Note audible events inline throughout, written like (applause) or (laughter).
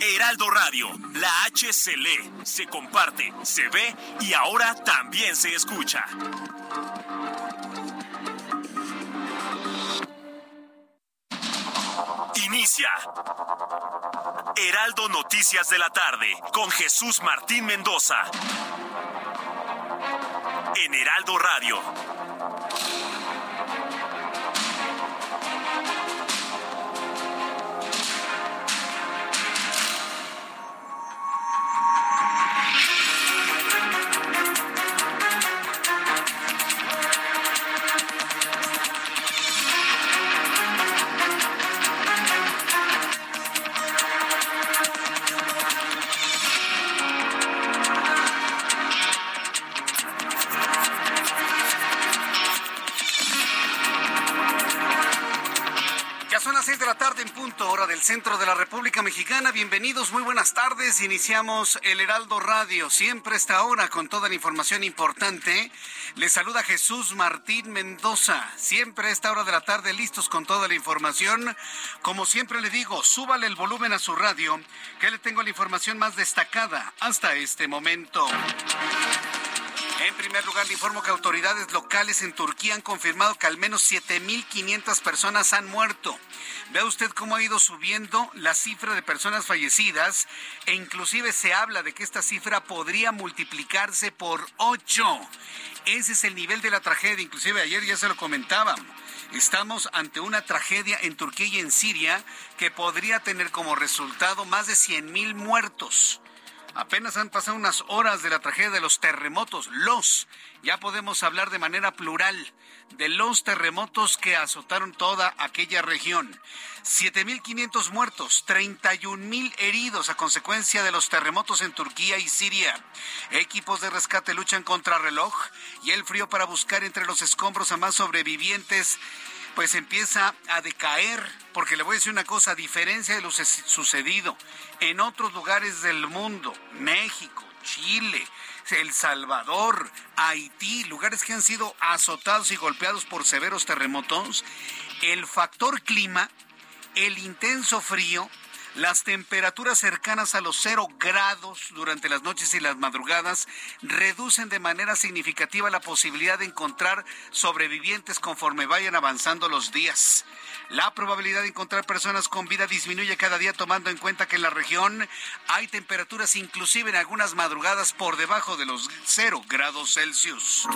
Heraldo Radio, la H se se comparte, se ve y ahora también se escucha. Inicia. Heraldo Noticias de la tarde con Jesús Martín Mendoza. En Heraldo Radio. Centro de la República Mexicana. Bienvenidos, muy buenas tardes. Iniciamos el Heraldo Radio, siempre esta hora con toda la información importante. Les saluda Jesús Martín Mendoza, siempre esta hora de la tarde listos con toda la información. Como siempre le digo, súbale el volumen a su radio, que le tengo la información más destacada hasta este momento. En primer lugar, le informo que autoridades locales en Turquía han confirmado que al menos 7.500 personas han muerto. Vea usted cómo ha ido subiendo la cifra de personas fallecidas e inclusive se habla de que esta cifra podría multiplicarse por 8. Ese es el nivel de la tragedia. Inclusive ayer ya se lo comentaba. Estamos ante una tragedia en Turquía y en Siria que podría tener como resultado más de 100.000 muertos. Apenas han pasado unas horas de la tragedia de los terremotos, los, ya podemos hablar de manera plural, de los terremotos que azotaron toda aquella región. 7.500 muertos, 31.000 heridos a consecuencia de los terremotos en Turquía y Siria. Equipos de rescate luchan contra reloj y el frío para buscar entre los escombros a más sobrevivientes pues empieza a decaer, porque le voy a decir una cosa, a diferencia de lo sucedido en otros lugares del mundo, México, Chile, El Salvador, Haití, lugares que han sido azotados y golpeados por severos terremotos, el factor clima, el intenso frío, las temperaturas cercanas a los cero grados durante las noches y las madrugadas reducen de manera significativa la posibilidad de encontrar sobrevivientes conforme vayan avanzando los días. La probabilidad de encontrar personas con vida disminuye cada día tomando en cuenta que en la región hay temperaturas inclusive en algunas madrugadas por debajo de los cero grados Celsius.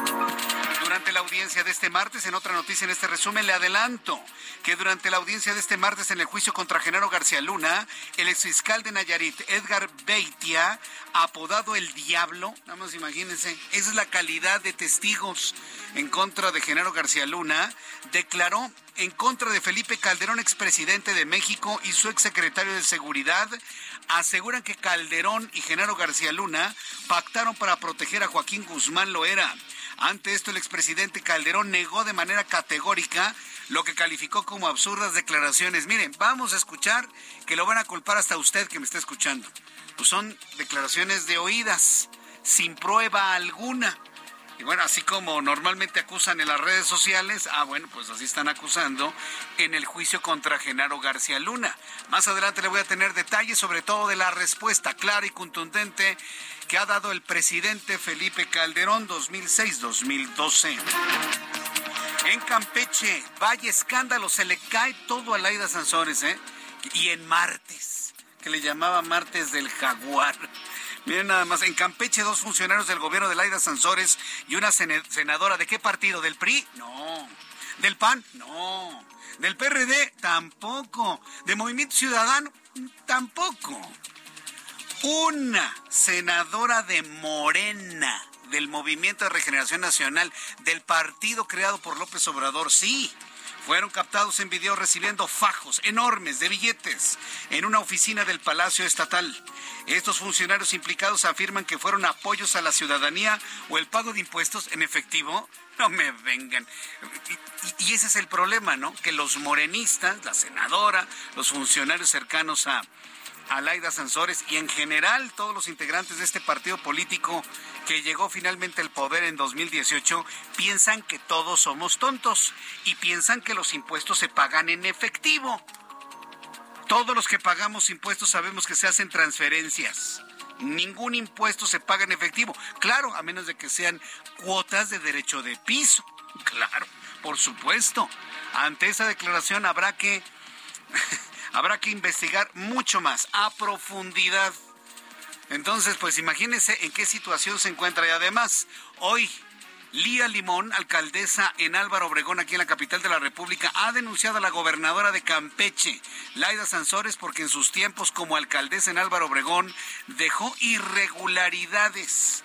Durante la audiencia de este martes, en otra noticia en este resumen, le adelanto que durante la audiencia de este martes en el juicio contra Genaro García Luna, el exfiscal de Nayarit, Edgar Beitia, apodado el Diablo, nada más imagínense, esa es la calidad de testigos en contra de Genaro García Luna, declaró en contra de Felipe Calderón, expresidente de México, y su exsecretario de Seguridad, aseguran que Calderón y Genaro García Luna pactaron para proteger a Joaquín Guzmán Loera. Ante esto, el expresidente Calderón negó de manera categórica lo que calificó como absurdas declaraciones. Miren, vamos a escuchar que lo van a culpar hasta usted que me está escuchando. Pues son declaraciones de oídas, sin prueba alguna. Y bueno, así como normalmente acusan en las redes sociales, ah, bueno, pues así están acusando en el juicio contra Genaro García Luna. Más adelante le voy a tener detalles sobre todo de la respuesta clara y contundente que ha dado el presidente Felipe Calderón 2006-2012. En Campeche, vaya escándalo, se le cae todo a Laida Sansores, ¿eh? Y en martes, que le llamaba martes del jaguar. (laughs) Miren nada más, en Campeche dos funcionarios del gobierno de Laida Sansores y una senadora. ¿De qué partido? ¿Del PRI? No. ¿Del PAN? No. ¿Del PRD? Tampoco. ¿De Movimiento Ciudadano? Tampoco. Una senadora de Morena, del Movimiento de Regeneración Nacional, del partido creado por López Obrador, sí fueron captados en video recibiendo fajos enormes de billetes en una oficina del Palacio Estatal. Estos funcionarios implicados afirman que fueron apoyos a la ciudadanía o el pago de impuestos en efectivo. No me vengan. Y, ese es el problema, ¿no? Que los morenistas, la senadora, los funcionarios cercanos a, a Laida Sansores y en general todos los integrantes de este partido político que llegó finalmente al poder en 2018 piensan que todos somos tontos y piensan que los impuestos se pagan en efectivo. Todos los que pagamos impuestos sabemos que se hacen transferencias. Ningún impuesto se paga en efectivo. Claro, a menos de que sean cuotas de derecho de piso. (laughs) Claro, por supuesto. Ante esa declaración habrá que habrá que investigar mucho más, a profundidad. Entonces, pues imagínense en qué situación se encuentra. Y además, hoy, Lía Limón, alcaldesa en Álvaro Obregón, aquí en la capital de la República, ha denunciado a la gobernadora de Campeche, Laida Sansores, porque en sus tiempos como alcaldesa en Álvaro Obregón dejó irregularidades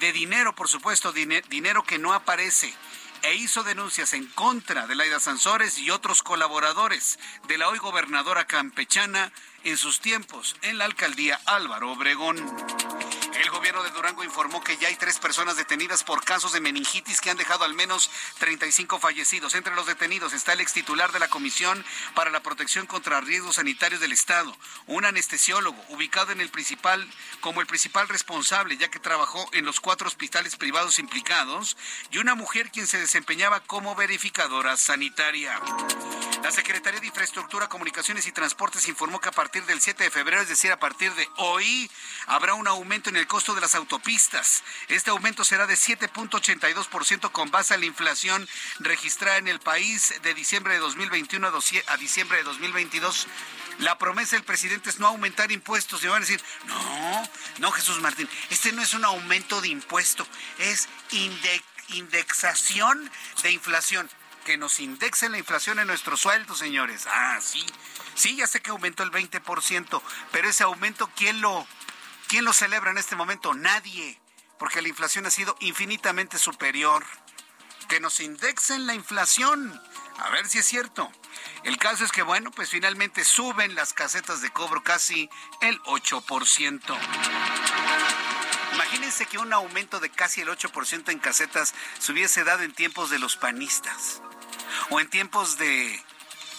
de dinero, por supuesto, dinero que no aparece e hizo denuncias en contra de Laida Sansores y otros colaboradores de la hoy gobernadora campechana en sus tiempos en la alcaldía Álvaro Obregón. El gobierno de Durango informó que ya hay tres personas detenidas por casos de meningitis que han dejado al menos 35 fallecidos. Entre los detenidos está el ex titular de la Comisión para la Protección contra Riesgos Sanitarios del Estado, un anestesiólogo ubicado en el principal como el principal responsable, ya que trabajó en los cuatro hospitales privados implicados, y una mujer quien se desempeñaba como verificadora sanitaria. La Secretaría de Infraestructura, Comunicaciones y Transportes informó que a partir del 7 de febrero, es decir, a partir de hoy, habrá un aumento en el costo de las autopistas. Este aumento será de 7.82% con base a la inflación registrada en el país de diciembre de 2021 a diciembre de 2022. La promesa del presidente es no aumentar impuestos. Y van a decir, no, no, Jesús Martín, este no es un aumento de impuesto, es indexación de inflación que nos indexen la inflación en nuestros sueldos, señores. Ah, sí. Sí, ya sé que aumentó el 20%, pero ese aumento, ¿quién lo, quién lo celebra en este momento? Nadie, porque la inflación ha sido infinitamente superior. Que nos indexen la inflación. A ver si es cierto. El caso es que, bueno, pues finalmente suben las casetas de cobro casi el 8%. Imagínense que un aumento de casi el 8% en casetas se hubiese dado en tiempos de los panistas o en tiempos de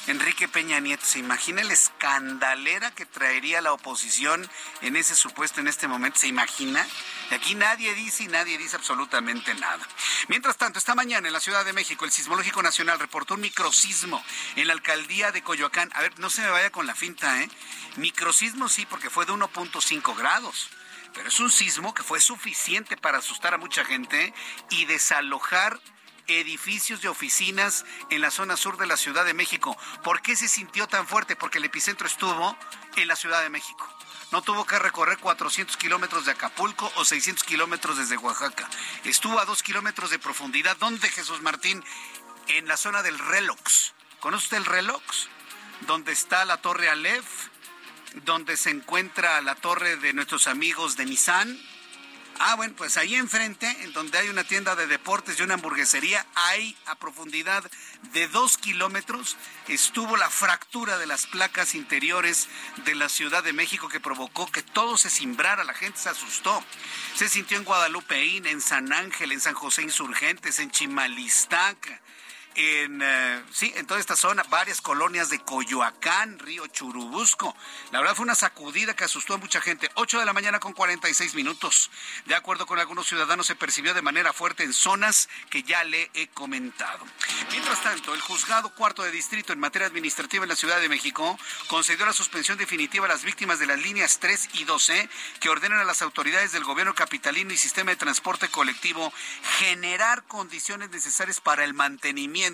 Enrique Peña Nieto. ¿Se imagina la escandalera que traería la oposición en ese supuesto en este momento? ¿Se imagina? Y aquí nadie dice y nadie dice absolutamente nada. Mientras tanto, esta mañana en la Ciudad de México, el Sismológico Nacional reportó un microsismo en la alcaldía de Coyoacán. A ver, no se me vaya con la finta, ¿eh? Microsismo sí, porque fue de 1.5 grados. Pero es un sismo que fue suficiente para asustar a mucha gente y desalojar edificios de oficinas en la zona sur de la Ciudad de México. ¿Por qué se sintió tan fuerte? Porque el epicentro estuvo en la Ciudad de México. No tuvo que recorrer 400 kilómetros de Acapulco o 600 kilómetros desde Oaxaca. Estuvo a dos kilómetros de profundidad. ¿Dónde, Jesús Martín? En la zona del Relox. ¿Conoce usted el Relox? Donde está la Torre Aleph, donde se encuentra la torre de nuestros amigos de Nissan Ah, bueno, pues ahí enfrente, en donde hay una tienda de deportes y una hamburguesería, ahí a profundidad de dos kilómetros estuvo la fractura de las placas interiores de la Ciudad de México que provocó que todo se cimbrara, la gente se asustó. Se sintió en Guadalupeín, en San Ángel, en San José Insurgentes, en Chimalistaca en, eh, sí, en toda esta zona, varias colonias de Coyoacán, Río Churubusco. La verdad fue una sacudida que asustó a mucha gente. 8 de la mañana con 46 minutos. De acuerdo con algunos ciudadanos, se percibió de manera fuerte en zonas que ya le he comentado. Mientras tanto, el juzgado cuarto de distrito en materia administrativa en la Ciudad de México concedió la suspensión definitiva a las víctimas de las líneas 3 y 12 que ordenan a las autoridades del gobierno capitalino y sistema de transporte colectivo generar condiciones necesarias para el mantenimiento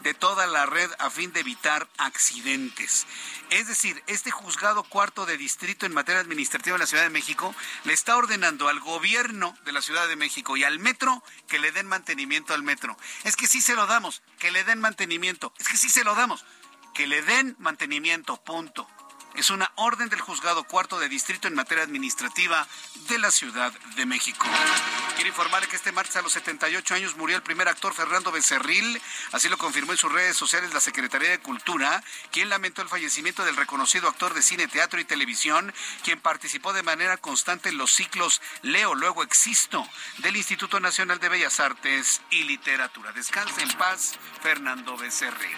de toda la red a fin de evitar accidentes. Es decir, este juzgado cuarto de distrito en materia administrativa en la Ciudad de México le está ordenando al gobierno de la Ciudad de México y al metro que le den mantenimiento al metro. Es que sí se lo damos, que le den mantenimiento. Es que sí se lo damos, que le den mantenimiento, punto. Es una orden del juzgado cuarto de distrito en materia administrativa de la Ciudad de México. Quiero informarle que este martes a los 78 años murió el primer actor Fernando Becerril. Así lo confirmó en sus redes sociales la Secretaría de Cultura, quien lamentó el fallecimiento del reconocido actor de cine, teatro y televisión, quien participó de manera constante en los ciclos Leo, luego existo del Instituto Nacional de Bellas Artes y Literatura. Descanse en paz, Fernando Becerril.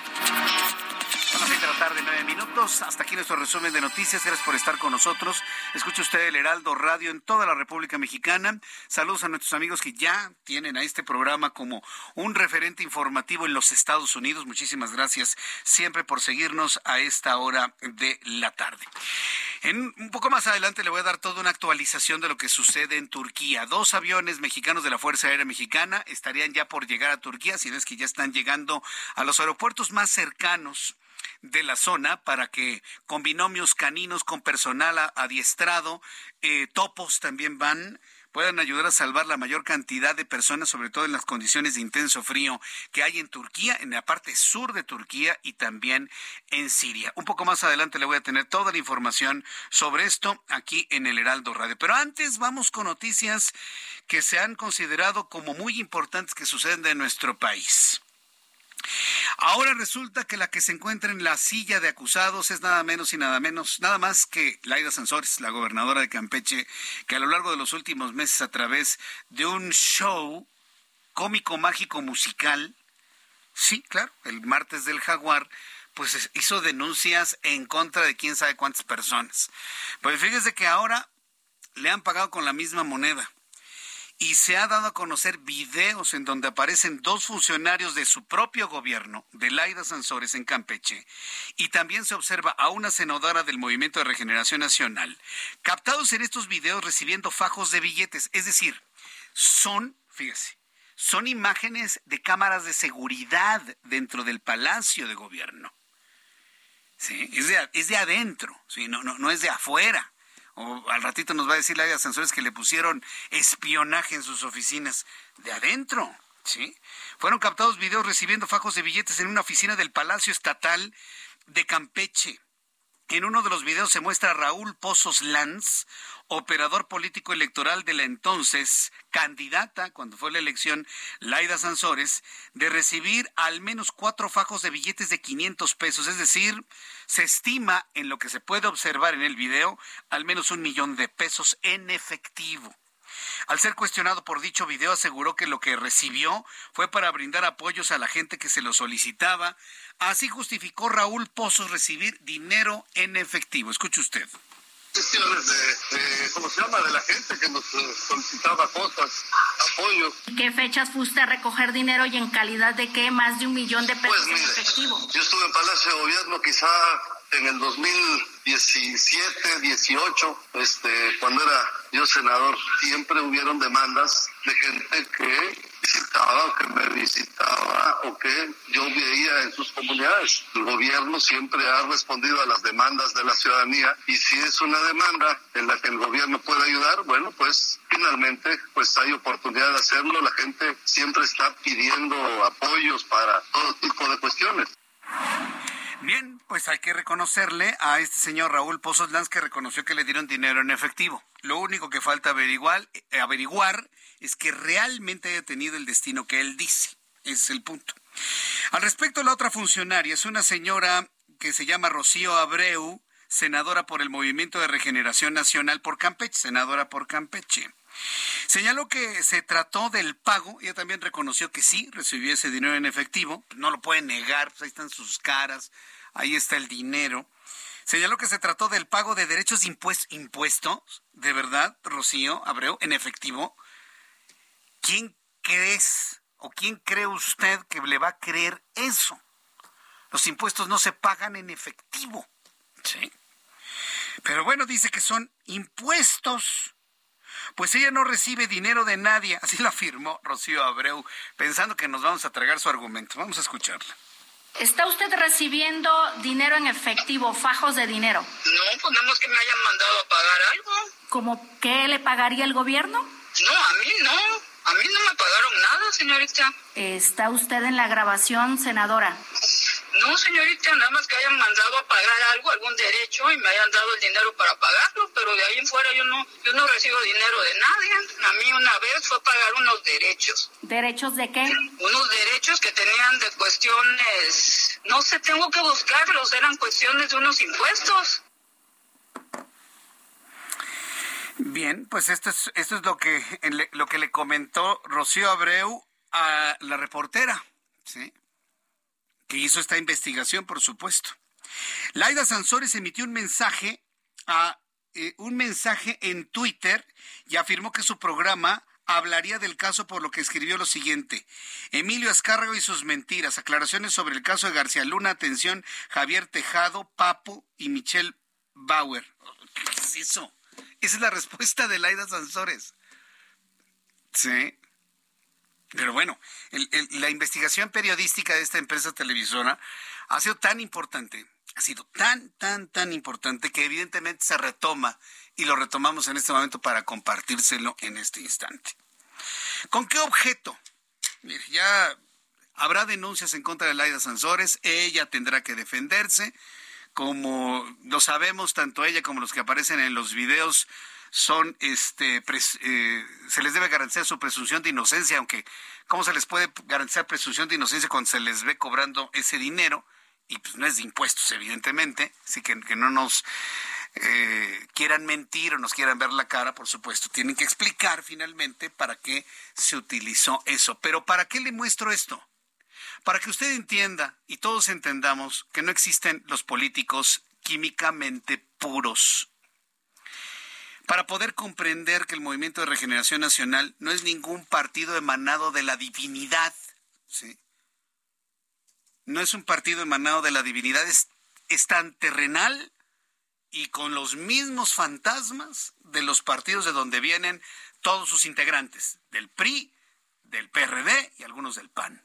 Son las seis de la tarde, nueve minutos. Hasta aquí nuestro resumen de noticias. Gracias por estar con nosotros. Escuche usted el Heraldo Radio en toda la República Mexicana. Saludos a nuestros amigos que ya tienen a este programa como un referente informativo en los Estados Unidos. Muchísimas gracias siempre por seguirnos a esta hora de la tarde. En un poco más adelante le voy a dar toda una actualización de lo que sucede en Turquía. Dos aviones mexicanos de la Fuerza Aérea Mexicana estarían ya por llegar a Turquía, si no es que ya están llegando a los aeropuertos más cercanos de la zona para que con binomios caninos, con personal adiestrado, eh, topos también van puedan ayudar a salvar la mayor cantidad de personas, sobre todo en las condiciones de intenso frío que hay en Turquía, en la parte sur de Turquía y también en Siria. Un poco más adelante le voy a tener toda la información sobre esto aquí en el Heraldo Radio. Pero antes vamos con noticias que se han considerado como muy importantes que suceden en nuestro país. Ahora resulta que la que se encuentra en la silla de acusados es nada menos y nada menos, nada más que Laida Sansores, la gobernadora de Campeche, que a lo largo de los últimos meses a través de un show cómico, mágico, musical, sí, claro, el martes del jaguar, pues hizo denuncias en contra de quién sabe cuántas personas. Pues fíjese que ahora le han pagado con la misma moneda y se ha dado a conocer videos en donde aparecen dos funcionarios de su propio gobierno, de Laida Sansores en Campeche, y también se observa a una senadora del Movimiento de Regeneración Nacional, captados en estos videos recibiendo fajos de billetes, es decir, son, fíjese, son imágenes de cámaras de seguridad dentro del Palacio de Gobierno. Sí, es de, es de adentro, ¿sí? no, no, no es de afuera o al ratito nos va a decir la de Sensores que le pusieron espionaje en sus oficinas de adentro. ¿sí? Fueron captados videos recibiendo fajos de billetes en una oficina del Palacio Estatal de Campeche. En uno de los videos se muestra a Raúl Pozos Lanz, operador político electoral de la entonces candidata, cuando fue la elección, Laida Sansores, de recibir al menos cuatro fajos de billetes de 500 pesos. Es decir, se estima, en lo que se puede observar en el video, al menos un millón de pesos en efectivo. Al ser cuestionado por dicho video, aseguró que lo que recibió fue para brindar apoyos a la gente que se lo solicitaba. Así justificó Raúl Pozos recibir dinero en efectivo. Escuche usted de, ¿cómo se llama? De la gente que nos eh, solicitaba cosas, apoyo. ¿Qué fechas fuiste a recoger dinero y en calidad de qué? Más de un millón de pesos pues, en efectivo. Yo estuve en Palacio de Gobierno quizá en el 2017, 18, este, cuando era yo senador, siempre hubieron demandas de gente que visitaba o que me visitaba o que yo veía en sus comunidades. El gobierno siempre ha respondido a las demandas de la ciudadanía y si es una demanda en la que el gobierno puede ayudar, bueno, pues finalmente pues hay oportunidad de hacerlo. La gente siempre está pidiendo apoyos para todo tipo de cuestiones. Bien, pues hay que reconocerle a este señor Raúl Pozos Lanz que reconoció que le dieron dinero en efectivo. Lo único que falta averiguar, eh, averiguar es que realmente haya tenido el destino que él dice. Ese es el punto. Al respecto, la otra funcionaria es una señora que se llama Rocío Abreu, senadora por el Movimiento de Regeneración Nacional por Campeche, senadora por Campeche. Señaló que se trató del pago, ella también reconoció que sí, recibió ese dinero en efectivo, no lo puede negar, pues ahí están sus caras, ahí está el dinero. Señaló que se trató del pago de derechos impuestos, de verdad, Rocío Abreu, en efectivo. ¿Quién crees o quién cree usted que le va a creer eso? Los impuestos no se pagan en efectivo. Sí. Pero bueno, dice que son impuestos pues ella no recibe dinero de nadie, así lo afirmó Rocío Abreu, pensando que nos vamos a tragar su argumento. Vamos a escucharla. ¿Está usted recibiendo dinero en efectivo, fajos de dinero? No, pues nada más que me hayan mandado a pagar algo. ¿Cómo qué le pagaría el gobierno? No, a mí no. A mí no me pagaron nada, señorita. ¿Está usted en la grabación, senadora? No, señorita, nada más que hayan mandado a pagar algo, algún derecho y me hayan dado el dinero para pagarlo, pero de ahí en fuera yo no, yo no recibo dinero de nadie. A mí una vez fue pagar unos derechos. ¿Derechos de qué? Unos derechos que tenían de cuestiones, no sé, tengo que buscarlos, eran cuestiones de unos impuestos. Bien, pues esto es, esto es lo que, lo que le comentó Rocío Abreu a la reportera, ¿sí? Que hizo esta investigación, por supuesto. Laida Sansores emitió un mensaje a eh, un mensaje en Twitter y afirmó que su programa hablaría del caso por lo que escribió lo siguiente. Emilio Azcárrago y sus mentiras. Aclaraciones sobre el caso de García Luna. Atención, Javier Tejado, Papo y Michelle Bauer. ¿Qué es eso? Esa es la respuesta de Laida Sansores. Sí. Pero bueno, la investigación periodística de esta empresa televisora ha sido tan importante, ha sido tan, tan, tan importante que evidentemente se retoma y lo retomamos en este momento para compartírselo en este instante. ¿Con qué objeto? Mire, ya habrá denuncias en contra de Laida Sansores, ella tendrá que defenderse como lo sabemos, tanto ella como los que aparecen en los videos son, este, eh, se les debe garantizar su presunción de inocencia, aunque ¿cómo se les puede garantizar presunción de inocencia cuando se les ve cobrando ese dinero? Y pues no es de impuestos, evidentemente, así que, que no nos eh, quieran mentir o nos quieran ver la cara, por supuesto, tienen que explicar finalmente para qué se utilizó eso. Pero ¿para qué le muestro esto? para que usted entienda y todos entendamos que no existen los políticos químicamente puros. Para poder comprender que el Movimiento de Regeneración Nacional no es ningún partido emanado de la divinidad, ¿sí? No es un partido emanado de la divinidad, es, es tan terrenal y con los mismos fantasmas de los partidos de donde vienen todos sus integrantes, del PRI, del PRD y algunos del PAN.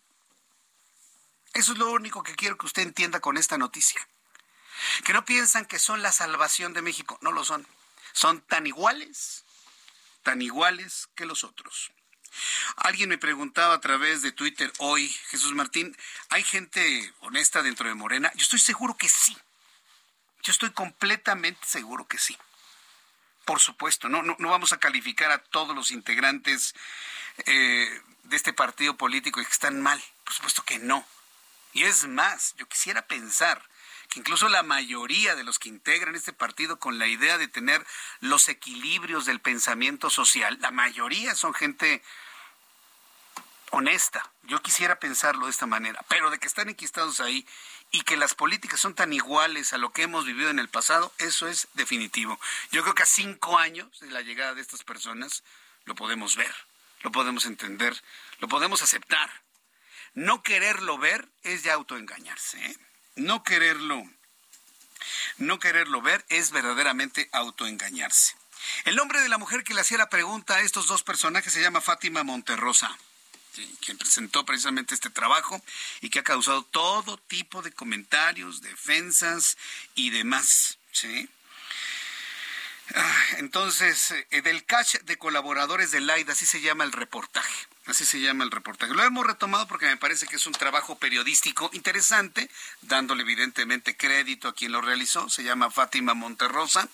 Eso es lo único que quiero que usted entienda con esta noticia. Que no piensan que son la salvación de México. No lo son. Son tan iguales, tan iguales que los otros. Alguien me preguntaba a través de Twitter hoy, Jesús Martín, ¿hay gente honesta dentro de Morena? Yo estoy seguro que sí. Yo estoy completamente seguro que sí. Por supuesto, no, no, vamos a calificar a todos los integrantes eh, de este partido político que están mal. Por supuesto que no. Y es más, yo quisiera pensar incluso la mayoría de los que integran este partido con la idea de tener los equilibrios del pensamiento social, la mayoría son gente honesta. Yo quisiera pensarlo de esta manera, pero de que están enquistados ahí y que las políticas son tan iguales a lo que hemos vivido en el pasado, eso es definitivo. Yo creo que a cinco años de la llegada de estas personas lo podemos ver, lo podemos entender, lo podemos aceptar. No quererlo ver es ya autoengañarse. ¿eh? No quererlo, no quererlo ver es verdaderamente autoengañarse. El nombre de la mujer que le hacía la pregunta a estos dos personajes se llama Fátima Monterrosa, quien presentó precisamente este trabajo y que ha causado todo tipo de comentarios, defensas y demás. ¿sí? Ah, entonces, eh, del catch de colaboradores de LAID, así se llama el reportaje. Así se llama el reportaje. Lo hemos retomado porque me parece que es un trabajo periodístico interesante, dándole evidentemente crédito a quien lo realizó. Se llama Fátima Monterrosa.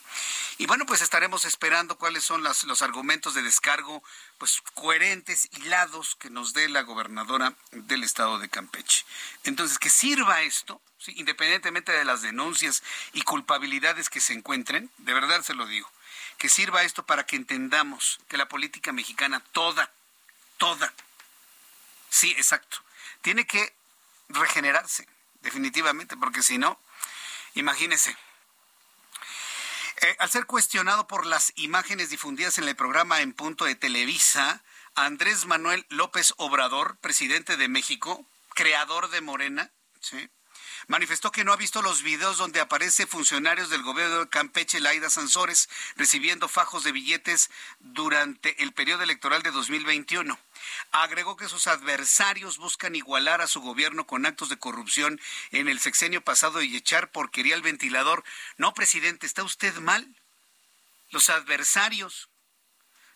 Y bueno, pues estaremos esperando cuáles son los argumentos de descargo pues coherentes, hilados que nos dé la gobernadora del estado de Campeche. Entonces, que sirva esto, independientemente de las denuncias y culpabilidades que se encuentren, de verdad se lo digo, que sirva esto para que entendamos que la política mexicana toda toda. Sí, exacto. Tiene que regenerarse, definitivamente, porque si no, imagínese. Eh, al ser cuestionado por las imágenes difundidas en el programa En Punto de Televisa, Andrés Manuel López Obrador, presidente de México, creador de Morena, ¿sí? Manifestó que no ha visto los videos donde aparece funcionarios del gobierno de Campeche, Laida Sansores, recibiendo fajos de billetes durante el periodo electoral de 2021. Agregó que sus adversarios buscan igualar a su gobierno con actos de corrupción en el sexenio pasado y echar porquería al ventilador. No, presidente, ¿está usted mal? Los adversarios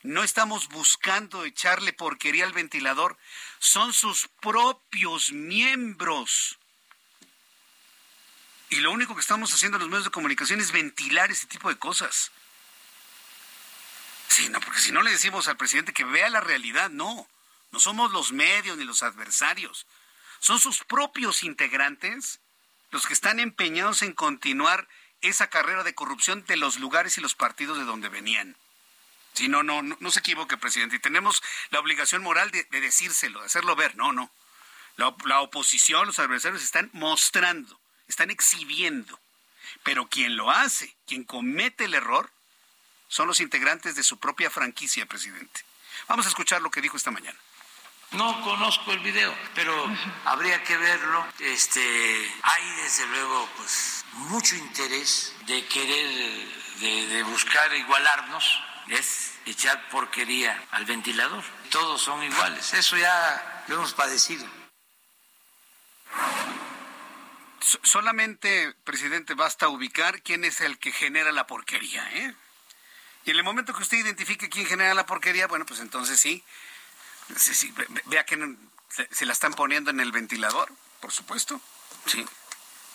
no estamos buscando echarle porquería al ventilador, son sus propios miembros. Y lo único que estamos haciendo en los medios de comunicación es ventilar ese tipo de cosas. Sí, no, porque si no le decimos al presidente que vea la realidad, no. No somos los medios ni los adversarios. Son sus propios integrantes los que están empeñados en continuar esa carrera de corrupción de los lugares y los partidos de donde venían. Si no, no, no, se equivoque, presidente. Y tenemos la obligación moral de, decírselo, de hacerlo ver. No, no. La, oposición, los adversarios están mostrando, están exhibiendo. Pero quien lo hace, quien comete el error, son los integrantes de su propia franquicia, presidente. Vamos a escuchar lo que dijo esta mañana. No conozco el video, pero habría que verlo. Este, hay desde luego pues mucho interés de querer de, buscar igualarnos, es echar porquería al ventilador. Todos son iguales. Eso ya lo hemos padecido. Solamente, presidente, basta ubicar quién es el que genera la porquería, ¿eh? Y en el momento que usted identifique quién genera la porquería, bueno, pues entonces sí, sí, vea que se, la están poniendo en el ventilador, por supuesto. Sí.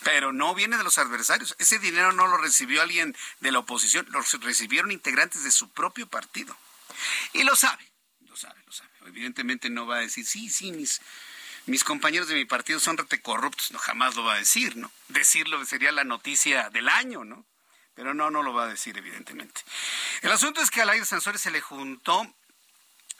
Pero no viene de los adversarios. Ese dinero no lo recibió alguien de la oposición, lo recibieron integrantes de su propio partido. Y lo sabe, lo sabe, lo sabe. Evidentemente no va a decir, sí, sí, mis, mis compañeros de mi partido son rete corruptos. No, jamás lo va a decir, ¿no? Decirlo sería la noticia del año, ¿no? Pero no, no lo va a decir, evidentemente. El asunto es que a Laida Sansores se le juntó,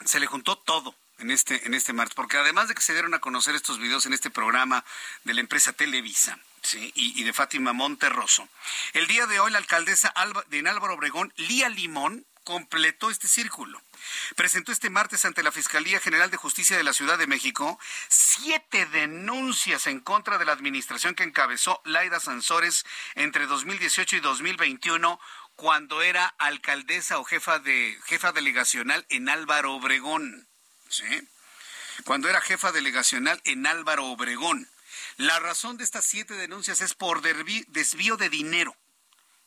se le juntó todo en este, en este martes, porque además de que se dieron a conocer estos videos en este programa de la empresa Televisa, Sí, y, de Fátima Monterroso. El día de hoy la alcaldesa de Álvaro Obregón, Lía Limón, completó este círculo. Presentó este martes ante la Fiscalía General de Justicia de la Ciudad de México siete denuncias en contra de la administración que encabezó Laida Sansores entre 2018 y 2021 cuando era alcaldesa o jefa de jefa delegacional en Álvaro Obregón. ¿sí? Cuando era jefa delegacional en Álvaro Obregón. La razón de estas siete denuncias es por desvío de dinero,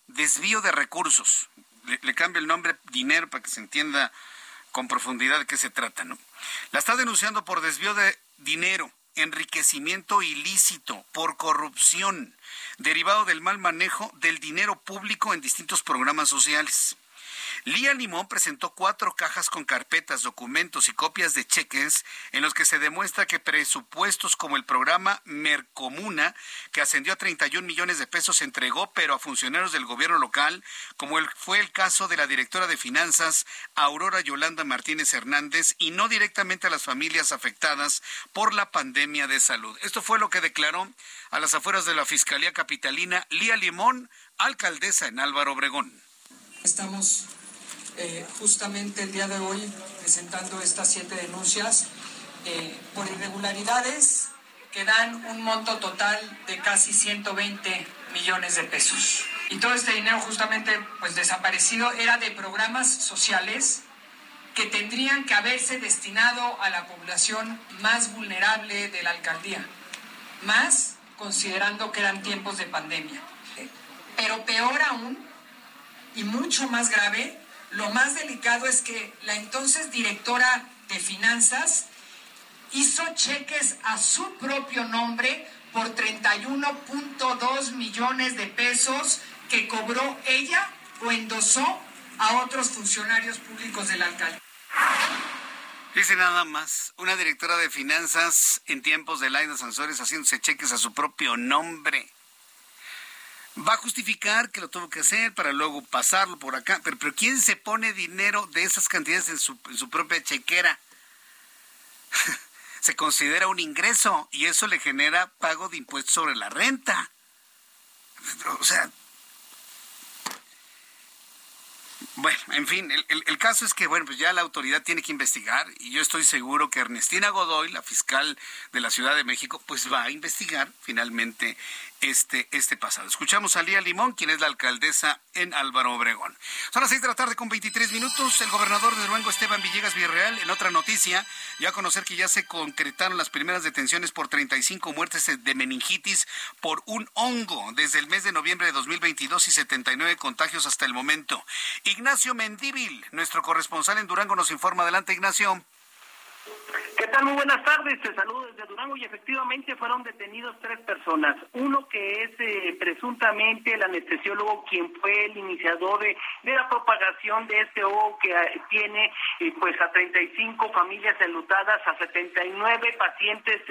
desvío de recursos. Le, cambio el nombre dinero para que se entienda con profundidad de qué se trata, ¿no? La está denunciando por desvío de dinero, enriquecimiento ilícito, por corrupción, derivado del mal manejo del dinero público en distintos programas sociales. Lía Limón presentó cuatro cajas con carpetas, documentos y copias de cheques en los que se demuestra que presupuestos como el programa Mercomuna, que ascendió a 31 millones de pesos, se entregó, pero a funcionarios del gobierno local, como fue el caso de la directora de finanzas, Aurora Yolanda Martínez Hernández, y no directamente a las familias afectadas por la pandemia de salud. Esto fue lo que declaró a las afueras de la Fiscalía Capitalina Lía Limón, alcaldesa en Álvaro Obregón. Estamos eh, justamente el día de hoy presentando estas siete denuncias eh, por irregularidades que dan un monto total de casi 120 millones de pesos. Y todo este dinero justamente pues desaparecido era de programas sociales que tendrían que haberse destinado a la población más vulnerable de la alcaldía, más considerando que eran tiempos de pandemia. Pero peor aún, y mucho más grave, lo más delicado es que la entonces directora de finanzas hizo cheques a su propio nombre por 31.2 millones de pesos que cobró ella o endosó a otros funcionarios públicos del alcalde. Dice nada más, una directora de finanzas en tiempos de Laida Sansores haciéndose cheques a su propio nombre va a justificar que lo tuvo que hacer para luego pasarlo por acá. Pero, pero ¿quién se pone dinero de esas cantidades en su, propia chequera? (laughs) se considera un ingreso y eso le genera pago de impuestos sobre la renta. O sea, bueno, en fin, el, el, caso es que, bueno, pues ya la autoridad tiene que investigar y yo estoy seguro que Ernestina Godoy, la fiscal de la Ciudad de México, pues va a investigar finalmente este, este pasado. Escuchamos a Lía Limón, quien es la alcaldesa en Álvaro Obregón. Son las seis de la tarde con 23 minutos. El gobernador de Durango, Esteban Villegas Villarreal, en otra noticia, ya a conocer que ya se concretaron las primeras detenciones por 35 muertes de meningitis por un hongo desde el mes de noviembre de 2022 y 79 contagios hasta el momento. Ignacio Mendíbil, nuestro corresponsal en Durango, nos informa. Adelante, Ignacio. ¿Qué tal? Muy buenas tardes. Te saludo desde Durango y efectivamente fueron detenidos tres personas. Uno que es eh, presuntamente el anestesiólogo quien fue el iniciador de, la propagación de este hongo que eh, tiene eh, pues a 35 familias enlutadas, a 79 pacientes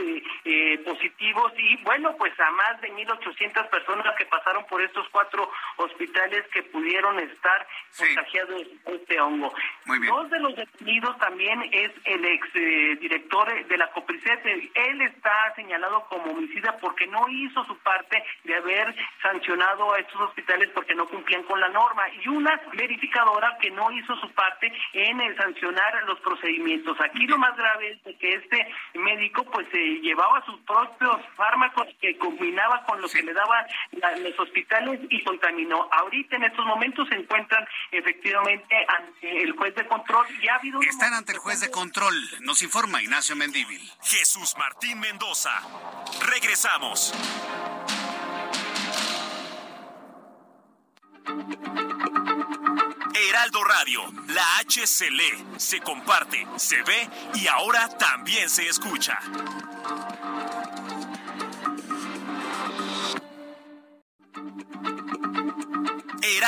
positivos y bueno pues a más de 1.800 personas que pasaron por estos cuatro hospitales que pudieron estar contagiados de este hongo. Dos de los detenidos también es el ex director de la COPRICET. Él está señalado como homicida porque no hizo su parte de haber sancionado a estos hospitales porque no cumplían con la norma y una verificadora que no hizo su parte en sancionar los procedimientos. Aquí lo más grave es que este médico pues se llevaba sus propios fármacos que combinaba con lo que le daban los hospitales y contaminó. Ahorita en estos momentos se encuentran efectivamente ante el juez de control y ha habido... Están ante el juez de control, nos informa Ignacio Mendívil. Jesús Martín Mendoza. Regresamos. Heraldo Radio, la H se lee, se comparte, se ve y ahora también se escucha.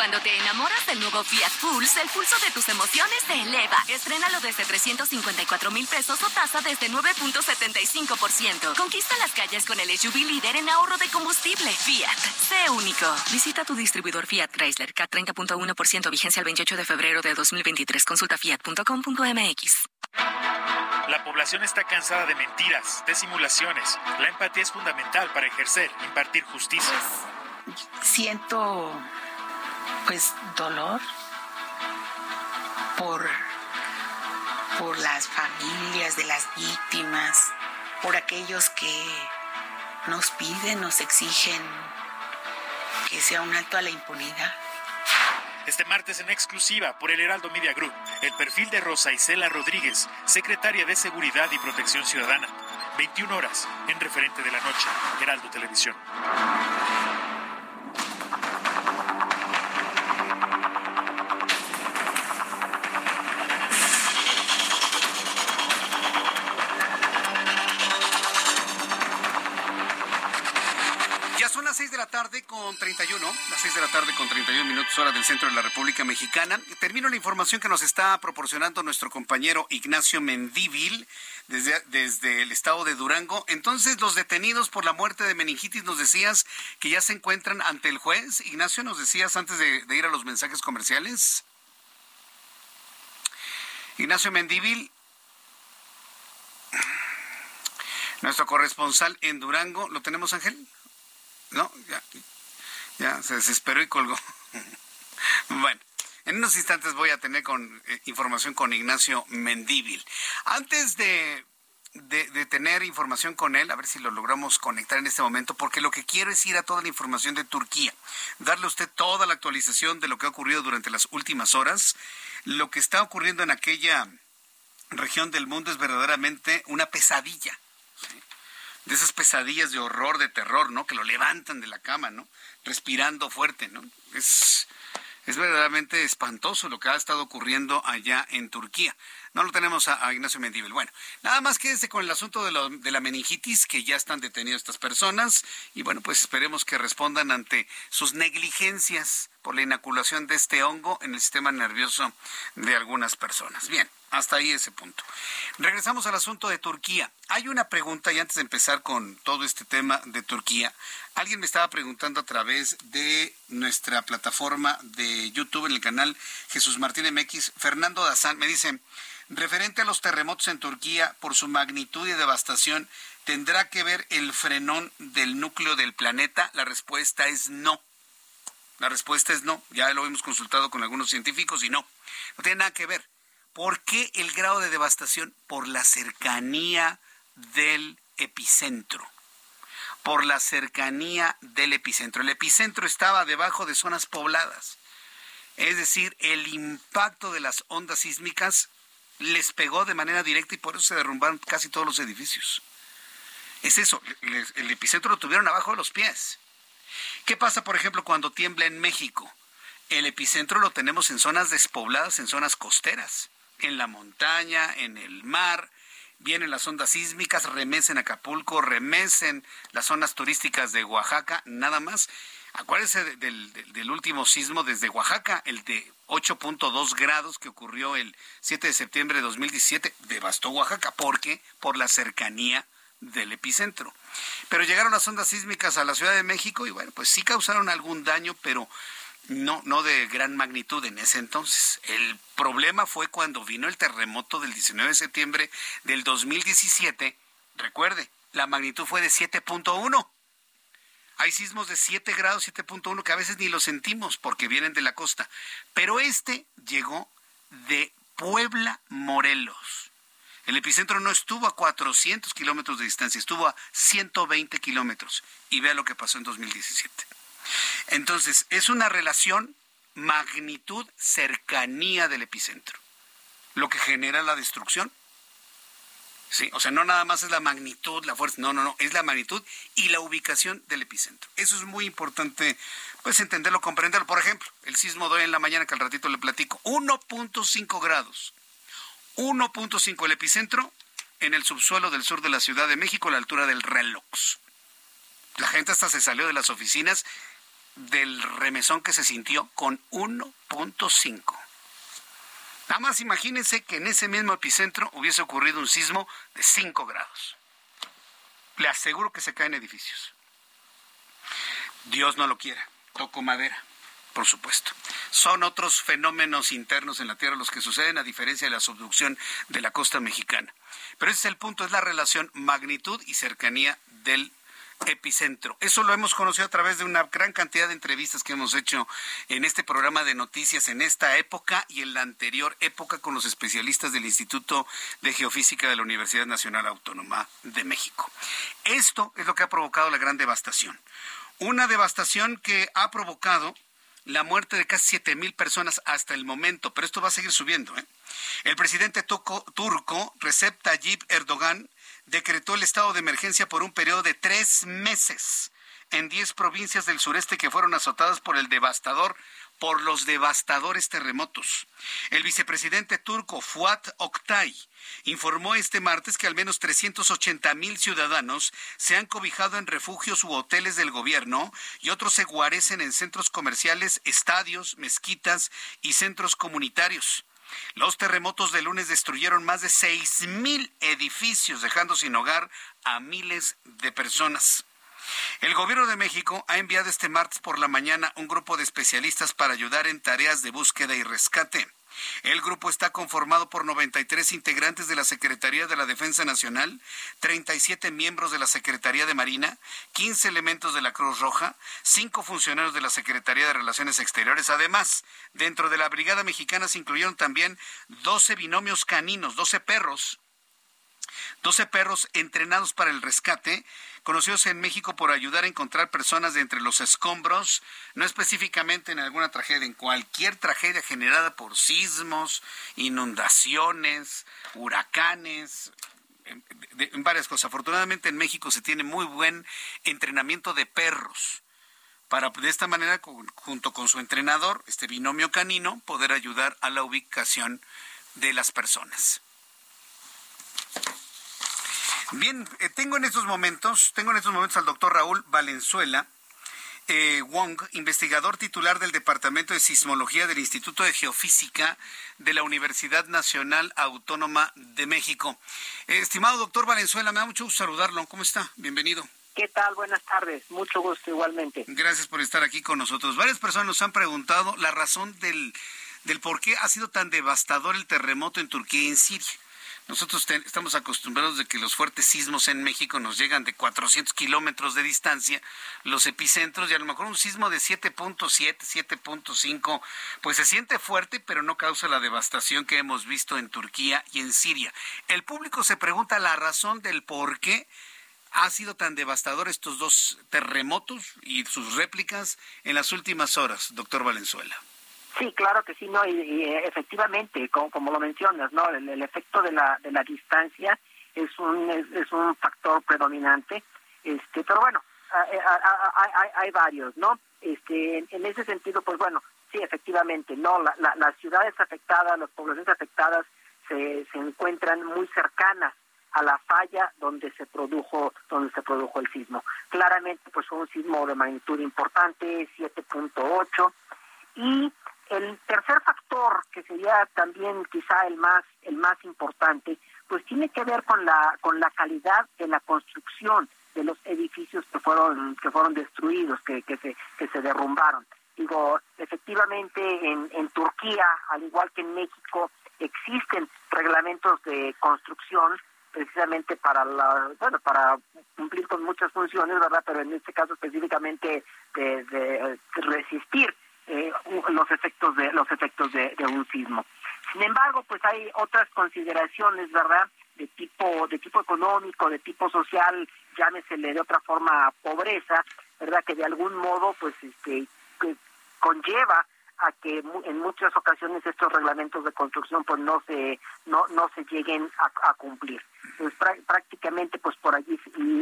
Cuando te enamoras del nuevo Fiat Pulse, el pulso de tus emociones se eleva. Estrénalo desde 354 mil pesos o tasa desde 9.75%. Conquista las calles con el SUV líder en ahorro de combustible. Fiat, sé único. Visita tu distribuidor Fiat Chrysler, K30.1% vigencia el 28 de febrero de 2023. Consulta fiat.com.mx. La población está cansada de mentiras, de simulaciones. La empatía es fundamental para ejercer, impartir justicia. siento pues dolor por, por las familias de las víctimas, por aquellos que nos piden, nos exigen que sea un alto a la impunidad. Este martes en exclusiva por el Heraldo Media Group, el perfil de Rosa Isela Rodríguez, secretaria de Seguridad y Protección Ciudadana. 21 horas en referente de la noche, Heraldo Televisión. Tarde con 31, las 6 de la tarde con 31 minutos hora del centro de la República Mexicana. Termino la información que nos está proporcionando nuestro compañero Ignacio Mendívil desde, desde el estado de Durango. Entonces, los detenidos por la muerte de meningitis nos decías que ya se encuentran ante el juez. Ignacio, nos decías antes de, ir a los mensajes comerciales. Ignacio Mendívil, nuestro corresponsal en Durango. ¿Lo tenemos, Ángel? No, ya, ya se desesperó y colgó. (laughs) bueno. En unos instantes voy a tener con, eh, información con Ignacio Mendíbil. Antes de, de, tener información con él, a ver si lo logramos conectar en este momento, porque lo que quiero es ir a toda la información de Turquía, darle a usted toda la actualización de lo que ha ocurrido durante las últimas horas. Lo que está ocurriendo en aquella región del mundo es verdaderamente una pesadilla de esas pesadillas de horror, de terror, ¿no? Que lo levantan de la cama, ¿no? Respirando fuerte, ¿no? Es, es verdaderamente espantoso lo que ha estado ocurriendo allá en Turquía. No lo tenemos a, Ignacio Mendíbel. Bueno, nada más quédese con el asunto de, de, la meningitis, que ya están detenidas estas personas, y bueno, pues esperemos que respondan ante sus negligencias por la inoculación de este hongo en el sistema nervioso de algunas personas. Bien. Hasta ahí ese punto. Regresamos al asunto de Turquía. Hay una pregunta, y antes de empezar con todo este tema de Turquía, alguien me estaba preguntando a través de nuestra plataforma de YouTube en el canal Jesús Martín MX, Fernando Dazán, me dice, referente a los terremotos en Turquía, por su magnitud y devastación, ¿tendrá que ver el frenón del núcleo del planeta? La respuesta es no. La respuesta es no. Ya lo hemos consultado con algunos científicos y no. No tiene nada que ver. ¿Por qué el grado de devastación? Por la cercanía del epicentro. Por la cercanía del epicentro. El epicentro estaba debajo de zonas pobladas. Es decir, el impacto de las ondas sísmicas les pegó de manera directa y por eso se derrumbaron casi todos los edificios. Es eso, el epicentro lo tuvieron abajo de los pies. ¿Qué pasa, por ejemplo, cuando tiembla en México? El epicentro lo tenemos en zonas despobladas, en zonas costeras, en la montaña, en el mar. Vienen las ondas sísmicas, remesen Acapulco, remesen las zonas turísticas de Oaxaca, nada más. Acuérdense del, último sismo desde Oaxaca, el de 8.2 grados que ocurrió el 7 de septiembre de 2017, devastó Oaxaca. ¿Por qué? Por la cercanía del epicentro. Pero llegaron las ondas sísmicas a la Ciudad de México y bueno, pues sí causaron algún daño, pero no, no de gran magnitud en ese entonces. El problema fue cuando vino el terremoto del 19 de septiembre del 2017. Recuerde, la magnitud fue de 7.1. Hay sismos de 7 grados, 7.1, que a veces ni los sentimos porque vienen de la costa. Pero este llegó de Puebla, Morelos. El epicentro no estuvo a 400 kilómetros de distancia, estuvo a 120 kilómetros. Y vea lo que pasó en 2017. Entonces, es una relación magnitud, cercanía del epicentro, lo que genera la destrucción Sí, o sea, no nada más es la magnitud, la fuerza, no, no, no, es la magnitud y la ubicación del epicentro. Eso es muy importante, pues entenderlo, comprenderlo. Por ejemplo, el sismo de hoy en la mañana que al ratito le platico, 1.5 grados. 1.5 el epicentro en el subsuelo del sur de la Ciudad de México, a la altura del Relox. La gente hasta se salió de las oficinas del remesón que se sintió con 1.5. Nada más imagínense que en ese mismo epicentro hubiese ocurrido un sismo de 5 grados. Le aseguro que se caen edificios. Dios no lo quiera. Toco madera, por supuesto. Son otros fenómenos internos en la Tierra los que suceden a diferencia de la subducción de la costa mexicana. Pero ese es el punto, es la relación magnitud y cercanía del epicentro. Eso lo hemos conocido a través de una gran cantidad de entrevistas que hemos hecho en este programa de noticias en esta época y en la anterior época con los especialistas del Instituto de Geofísica de la Universidad Nacional Autónoma de México. Esto es lo que ha provocado la gran devastación. Una devastación que ha provocado la muerte de casi siete mil personas hasta el momento, pero esto va a seguir subiendo. ¿eh? El presidente turco, Recep Tayyip Erdogan, decretó el estado de emergencia por un periodo de tres meses en diez provincias del sureste que fueron azotadas por el devastador por los devastadores terremotos. El vicepresidente turco Fuat Oktay informó este martes que al menos 380 mil ciudadanos se han cobijado en refugios u hoteles del gobierno y otros se guarecen en centros comerciales, estadios, mezquitas y centros comunitarios. Los terremotos de lunes destruyeron más de seis mil edificios, dejando sin hogar a miles de personas. El gobierno de México ha enviado este martes por la mañana un grupo de especialistas para ayudar en tareas de búsqueda y rescate. El grupo está conformado por 93 integrantes de la Secretaría de la Defensa Nacional, 37 miembros de la Secretaría de Marina, 15 elementos de la Cruz Roja, 5 funcionarios de la Secretaría de Relaciones Exteriores. Además, dentro de la Brigada Mexicana se incluyeron también 12 binomios caninos, 12 perros 12 perros entrenados para el rescate, conocidos en México por ayudar a encontrar personas de entre los escombros, no específicamente en alguna tragedia, en cualquier tragedia generada por sismos, inundaciones, huracanes, en, varias cosas. Afortunadamente en México se tiene muy buen entrenamiento de perros para de esta manera, junto con su entrenador, este binomio canino, poder ayudar a la ubicación de las personas. Bien, eh, tengo en estos momentos, tengo en estos momentos al doctor Raúl Valenzuela. Eh, Wong, investigador titular del Departamento de Sismología del Instituto de Geofísica de la Universidad Nacional Autónoma de México. Eh, estimado doctor Valenzuela, me da mucho gusto saludarlo. ¿Cómo está? Bienvenido. ¿Qué tal? Buenas tardes. Mucho gusto igualmente. Gracias por estar aquí con nosotros. Varias personas nos han preguntado la razón del, del por qué ha sido tan devastador el terremoto en Turquía y en Siria. Nosotros estamos acostumbrados de que los fuertes sismos en México nos llegan de 400 kilómetros de distancia, los epicentros, y a lo mejor un sismo de 7.7, 7.5, pues se siente fuerte, pero no causa la devastación que hemos visto en Turquía y en Siria. El público se pregunta la razón del por qué ha sido tan devastador estos dos terremotos y sus réplicas en las últimas horas, doctor Valenzuela. Sí, claro que sí, no, y, efectivamente, como, como, lo mencionas, no, el, efecto de la de la distancia es un es, un factor predominante, este, pero bueno, hay, hay, varios, ¿no? Este, en, ese sentido, pues bueno, sí, efectivamente, no, la, las ciudades afectadas, las poblaciones afectadas se, se encuentran muy cercanas a la falla donde se produjo donde se produjo el sismo. Claramente pues fue un sismo de magnitud importante, 7.8 y el tercer factor que sería también quizá el más el más importante, pues tiene que ver con la con la calidad de la construcción de los edificios que fueron que fueron destruidos, que, que se que se derrumbaron. Digo, efectivamente en, en Turquía, al igual que en México, existen reglamentos de construcción precisamente para la bueno para cumplir con muchas funciones verdad pero en este caso específicamente de, resistir eh, los efectos de los efectos de, un sismo. Sin embargo pues hay otras consideraciones verdad de tipo de tipo económico de tipo social llámesele de otra forma pobreza verdad que de algún modo pues este que conlleva a que en muchas ocasiones estos reglamentos de construcción pues no se no no se lleguen a, cumplir pues prácticamente pues por allí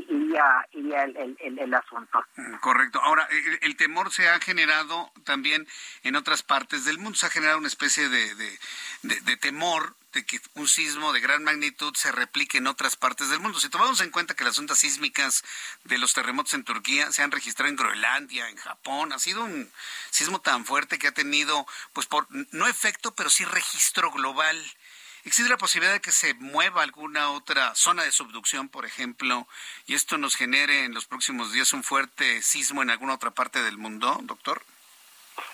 iría, el, el, asunto mm, correcto ahora el, temor se ha generado también en otras partes del mundo se ha generado una especie de, de, de temor de que un sismo de gran magnitud se replique en otras partes del mundo. Si tomamos en cuenta que las ondas sísmicas de los terremotos en Turquía se han registrado en Groenlandia, en Japón, ha sido un sismo tan fuerte que ha tenido, pues por no efecto, pero sí registro global. ¿Existe la posibilidad de que se mueva alguna otra zona de subducción, por ejemplo, y esto nos genere en los próximos días un fuerte sismo en alguna otra parte del mundo, doctor?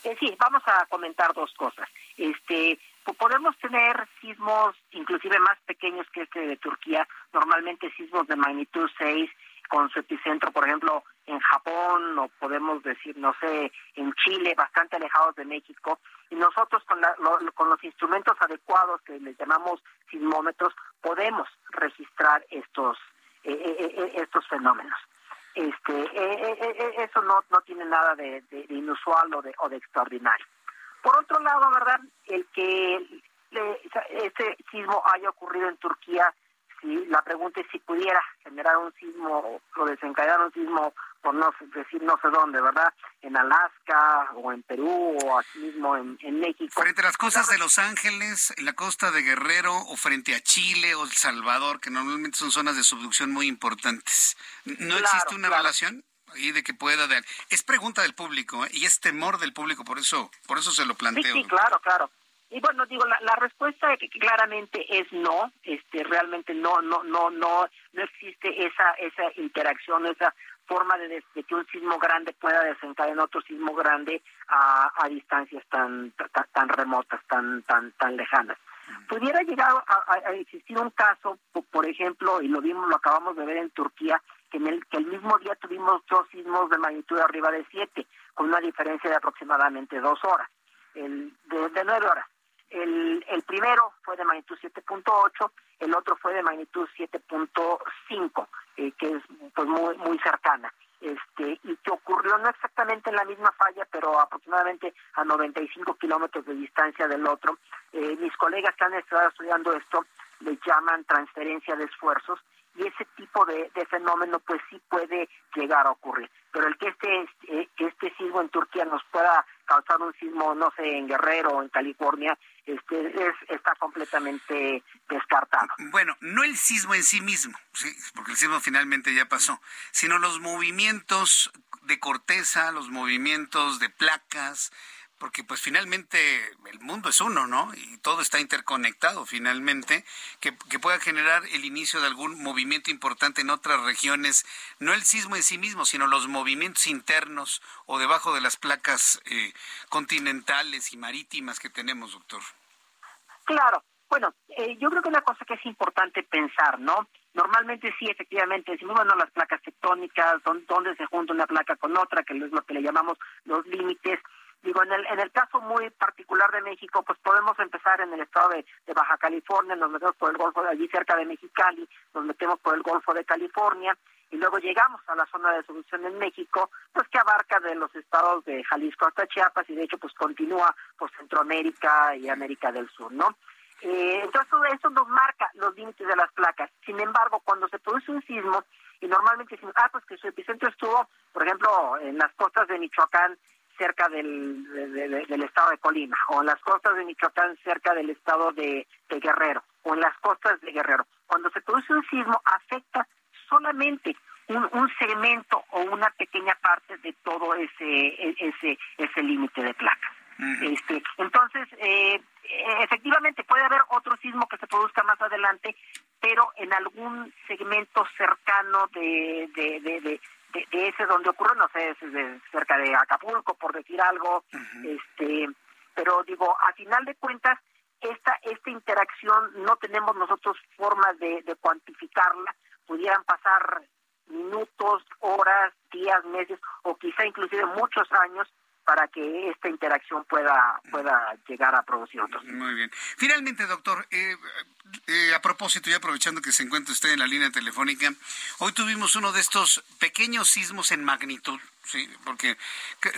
Eh, sí, vamos a comentar dos cosas. Este, podemos tener sismos inclusive más pequeños que este de Turquía, normalmente sismos de magnitud 6 con su epicentro, por ejemplo, en Japón o podemos decir, no sé, en Chile, bastante alejados de México. Y nosotros con, con los instrumentos adecuados que les llamamos sismómetros podemos registrar estos eh, eh, eh, estos fenómenos. Este, eso no, no tiene nada de, de inusual o de, o de extraordinario. Por otro lado, ¿verdad? El que este sismo haya ocurrido en Turquía, si la pregunta es si pudiera generar un sismo o desencadenar un sismo, por no decir no sé dónde, ¿verdad? En Alaska o en Perú o aquí mismo en, México. Frente a las costas de Los Ángeles, en la costa de Guerrero o frente a Chile o El Salvador, que normalmente son zonas de subducción muy importantes. ¿No existe una relación? y de que pueda dar. Es pregunta del público ¿eh? y es temor del público, por eso, por eso se lo planteo. Sí, claro, claro. Y bueno, digo, la, la respuesta claramente es no, este, realmente no, no, no, no, no existe esa, esa interacción, esa forma de, que un sismo grande pueda desencadenar otro sismo grande a, a distancias tan, tan, tan remotas, tan, tan, tan lejanas. Pudiera llegar a, a, existir un caso, por ejemplo, y lo vimos, lo acabamos de ver en Turquía, que, en el, que el mismo día tuvimos dos sismos de magnitud arriba de 7, con una diferencia de aproximadamente dos horas, el, de, de 9 horas. El, el primero fue de magnitud 7.8, el otro fue de magnitud 7.5, eh, que es pues muy muy cercana. Este, y que ocurrió no exactamente en la misma falla, pero aproximadamente a 95 kilómetros de distancia del otro. Eh, mis colegas que han estado estudiando esto le llaman transferencia de esfuerzos y ese tipo de, fenómeno pues sí puede llegar a ocurrir. Pero el que este, que este sismo en Turquía nos pueda causar un sismo, no sé, en Guerrero o en California, este es, está completamente descartado. Bueno, no el sismo en sí mismo, ¿sí? porque el sismo finalmente ya pasó, sino los movimientos de corteza, los movimientos de placas, porque pues finalmente el mundo es uno, ¿no? Y todo está interconectado finalmente, que, que, pueda generar el inicio de algún movimiento importante en otras regiones, no el sismo en sí mismo, sino los movimientos internos o debajo de las placas eh, continentales y marítimas que tenemos, doctor. Claro, bueno, eh, yo creo que una cosa que es importante pensar, ¿no? Normalmente sí, efectivamente, decimos, bueno, las placas tectónicas, dónde se junta una placa con otra, que es lo que le llamamos los límites, Digo, en el, en el caso muy particular de México, pues podemos empezar en el estado de, Baja California, nos metemos por el Golfo de allí cerca de Mexicali, nos metemos por el Golfo de California, y luego llegamos a la zona de solución en México, pues que abarca de los estados de Jalisco hasta Chiapas y de hecho pues continúa por Centroamérica y América del Sur, ¿no? Eh, entonces todo eso nos marca los límites de las placas. Sin embargo, cuando se produce un sismo, y normalmente decimos, ah, pues que su epicentro estuvo, por ejemplo, en las costas de Michoacán, cerca del, del estado de Colima, o en las costas de Michoacán, cerca del estado de, Guerrero, o en las costas de Guerrero. Cuando se produce un sismo, afecta solamente un, segmento o una pequeña parte de todo ese e, ese ese límite de placas. este, entonces, eh, efectivamente puede haber otro sismo que se produzca más adelante, pero en algún segmento cercano de, de, de, de, ese donde ocurre, no sé, es cerca de Acapulco, por decir algo, este, pero digo, a final de cuentas, esta, esta interacción no tenemos nosotros formas de, de cuantificarla, pudieran pasar minutos, horas, días, meses o quizá inclusive muchos años para que esta interacción pueda pueda llegar a producir otros. Muy bien. Finalmente, doctor, eh, eh, a propósito y aprovechando que se encuentra usted en la línea telefónica, hoy tuvimos uno de estos pequeños sismos en magnitud Sí, porque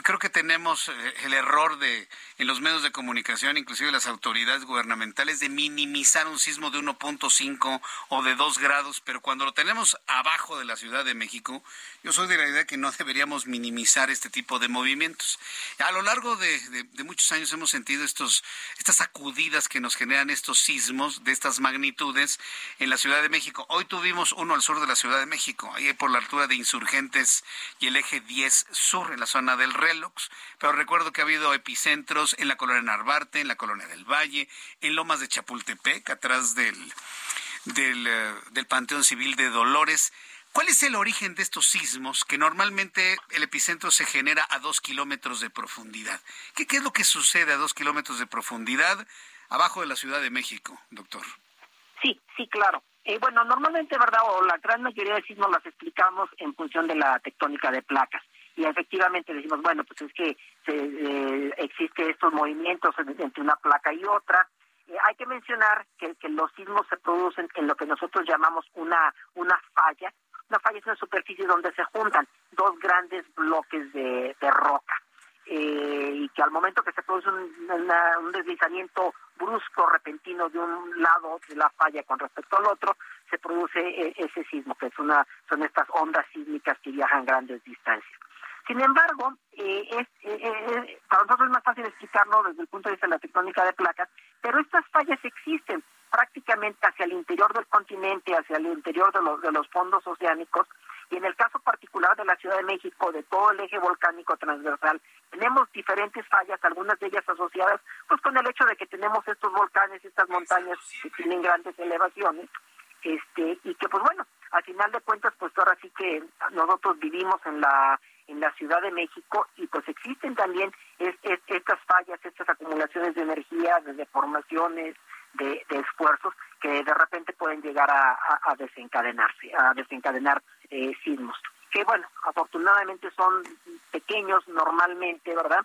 creo que tenemos eh, el error de en los medios de comunicación, inclusive las autoridades gubernamentales, de minimizar un sismo de 1.5 o de 2 grados, pero cuando lo tenemos abajo de la Ciudad de México, yo soy de la idea que no deberíamos minimizar este tipo de movimientos. A lo largo de, muchos años hemos sentido estos estas sacudidas que nos generan estos sismos de estas magnitudes en la Ciudad de México. Hoy tuvimos uno al sur de la Ciudad de México, ahí por la altura de Insurgentes y el eje 10 sur, en la zona del Relox, pero recuerdo que ha habido epicentros en la colonia Narvarte, en la colonia del Valle, en Lomas de Chapultepec, atrás del, del, eh, del Panteón Civil de Dolores. ¿Cuál es el origen de estos sismos que normalmente el epicentro se genera a dos kilómetros de profundidad? ¿Qué, ¿Qué, es lo que sucede a dos kilómetros de profundidad abajo de la Ciudad de México, doctor? Sí, sí, claro. Eh, bueno, normalmente, ¿verdad? O la gran mayoría de sismos las explicamos en función de la tectónica de placas y efectivamente decimos, bueno, pues es que se, eh, existe estos movimientos entre una placa y otra. Eh, hay que mencionar que, que, los sismos se producen en lo que nosotros llamamos una, una falla. Una falla es una superficie donde se juntan dos grandes bloques de, de roca. Eh, y que al momento que se produce un, un, deslizamiento brusco, repentino de un lado de la falla con respecto al otro, se produce ese sismo, que es una, son estas ondas sísmicas que viajan grandes distancias. Sin embargo, eh, es, eh, eh, para nosotros es más fácil explicarlo desde el punto de vista de la tectónica de placas, pero estas fallas existen prácticamente hacia el interior del continente, hacia el interior de los, de los fondos oceánicos, y en el caso particular de la Ciudad de México, de todo el eje volcánico transversal, tenemos diferentes fallas, algunas de ellas asociadas pues con el hecho de que tenemos estos volcanes, estas montañas que tienen grandes elevaciones, este, y que pues bueno, al final de cuentas, pues ahora sí que nosotros vivimos en la en la Ciudad de México y pues existen también estas fallas, estas acumulaciones de energía, de deformaciones, de, esfuerzos que de repente pueden llegar a, desencadenarse, a desencadenar eh, sismos. Que bueno, afortunadamente son pequeños normalmente, ¿verdad?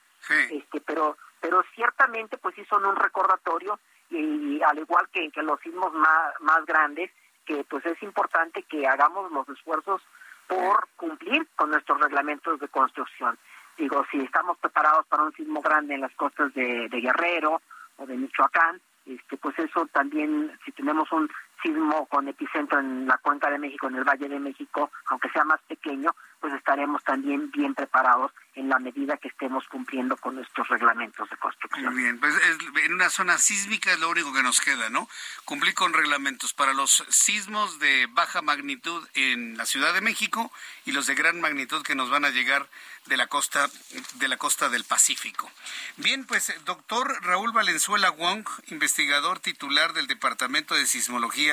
Este, pero pero ciertamente pues sí son un recordatorio y, al igual que, que los sismos más, más grandes, que pues es importante que hagamos los esfuerzos por cumplir con nuestros reglamentos de construcción. Digo, si estamos preparados para un sismo grande en las costas de, Guerrero o de Michoacán, este, pues eso también, si tenemos un sismo con epicentro en la cuenca de México, en el Valle de México, aunque sea más pequeño, pues estaremos también bien preparados en la medida que estemos cumpliendo con nuestros reglamentos de construcción. Muy bien, pues en una zona sísmica es lo único que nos queda, ¿no? Cumplir con reglamentos para los sismos de baja magnitud en la Ciudad de México y los de gran magnitud que nos van a llegar de la costa de la costa del Pacífico. Bien, pues doctor Raúl Valenzuela Wong, investigador titular del Departamento de Sismología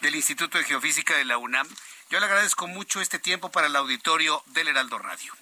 del Instituto de Geofísica de la UNAM, yo le agradezco mucho este tiempo para el auditorio del Heraldo Radio.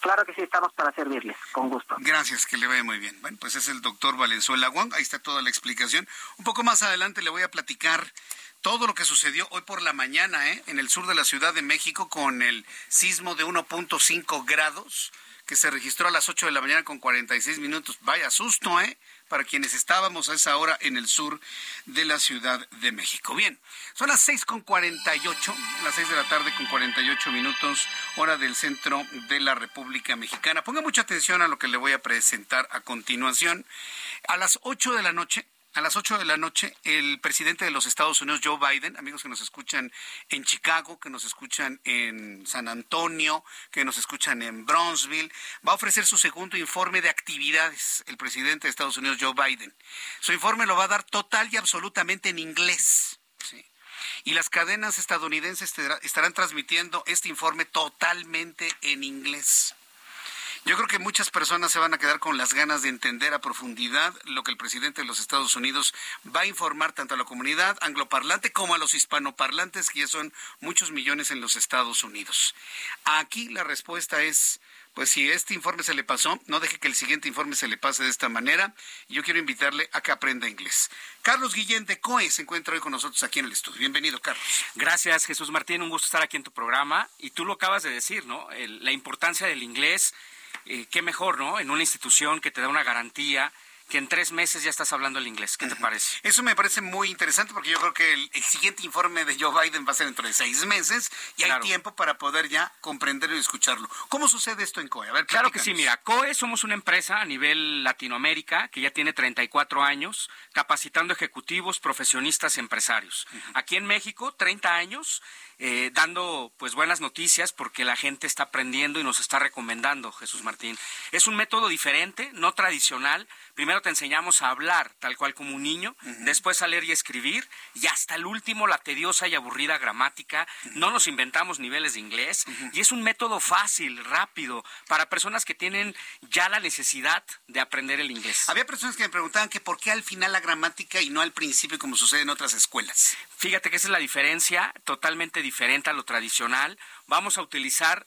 Claro que sí, estamos para servirles, con gusto. Gracias, que le vaya muy bien. Bueno, pues es el doctor Valenzuela Wong, ahí está toda la explicación. Un poco más adelante le voy a platicar todo lo que sucedió hoy por la mañana ¿eh? en el sur de la Ciudad de México con el sismo de 1.5 grados que se registró a las 8 de la mañana con 46 minutos. Vaya susto, ¿eh? Para quienes estábamos a esa hora en el sur de la Ciudad de México. Bien, son las seis con cuarenta y ocho, las seis de la tarde con cuarenta y ocho minutos, hora del centro de la República Mexicana. Ponga mucha atención a lo que le voy a presentar a continuación. A las ocho de la noche a las 8 de la noche, el presidente de los Estados Unidos, Joe Biden, amigos que nos escuchan en Chicago, que nos escuchan en San Antonio, que nos escuchan en Bronzeville, va a ofrecer su segundo informe de actividades, el presidente de Estados Unidos, Joe Biden. Su informe lo va a dar total y absolutamente en inglés. Y las cadenas estadounidenses estarán transmitiendo este informe totalmente en inglés. Yo creo que muchas personas se van a quedar con las ganas de entender a profundidad lo que el presidente de los Estados Unidos va a informar tanto a la comunidad angloparlante como a los hispanoparlantes, que ya son muchos millones en los Estados Unidos. Aquí la respuesta es pues si este informe se le pasó, no deje que el siguiente informe se le pase de esta manera. Yo quiero invitarle a que aprenda inglés. Carlos Guillén de COE se encuentra hoy con nosotros aquí en el estudio. Bienvenido, Carlos. Gracias, Jesús Martín. Un gusto estar aquí en tu programa. Y tú lo acabas de decir, ¿no? la importancia del inglés eh, qué mejor, ¿no? En una institución que te da una garantía que en tres meses ya estás hablando el inglés. ¿Qué te parece? Eso me parece muy interesante porque yo creo que el, siguiente informe de Joe Biden va a ser dentro de seis meses y hay tiempo para poder ya comprenderlo y escucharlo. ¿Cómo sucede esto en COE? A ver, claro que sí, mira, COE somos una empresa a nivel Latinoamérica que ya tiene 34 años capacitando ejecutivos, profesionistas, empresarios. Aquí en México, 30 años eh, dando pues buenas noticias porque la gente está aprendiendo y nos está recomendando, Jesús Martín. Es un método diferente, no tradicional. Primero te enseñamos a hablar tal cual como un niño, después a leer y escribir y hasta el último la tediosa y aburrida gramática. No nos inventamos niveles de inglés y es un método fácil, rápido, para personas que tienen ya la necesidad de aprender el inglés. Había personas que me preguntaban que por qué al final la gramática y no al principio como sucede en otras escuelas. Fíjate que esa es la diferencia totalmente diferente a lo tradicional. Vamos a utilizar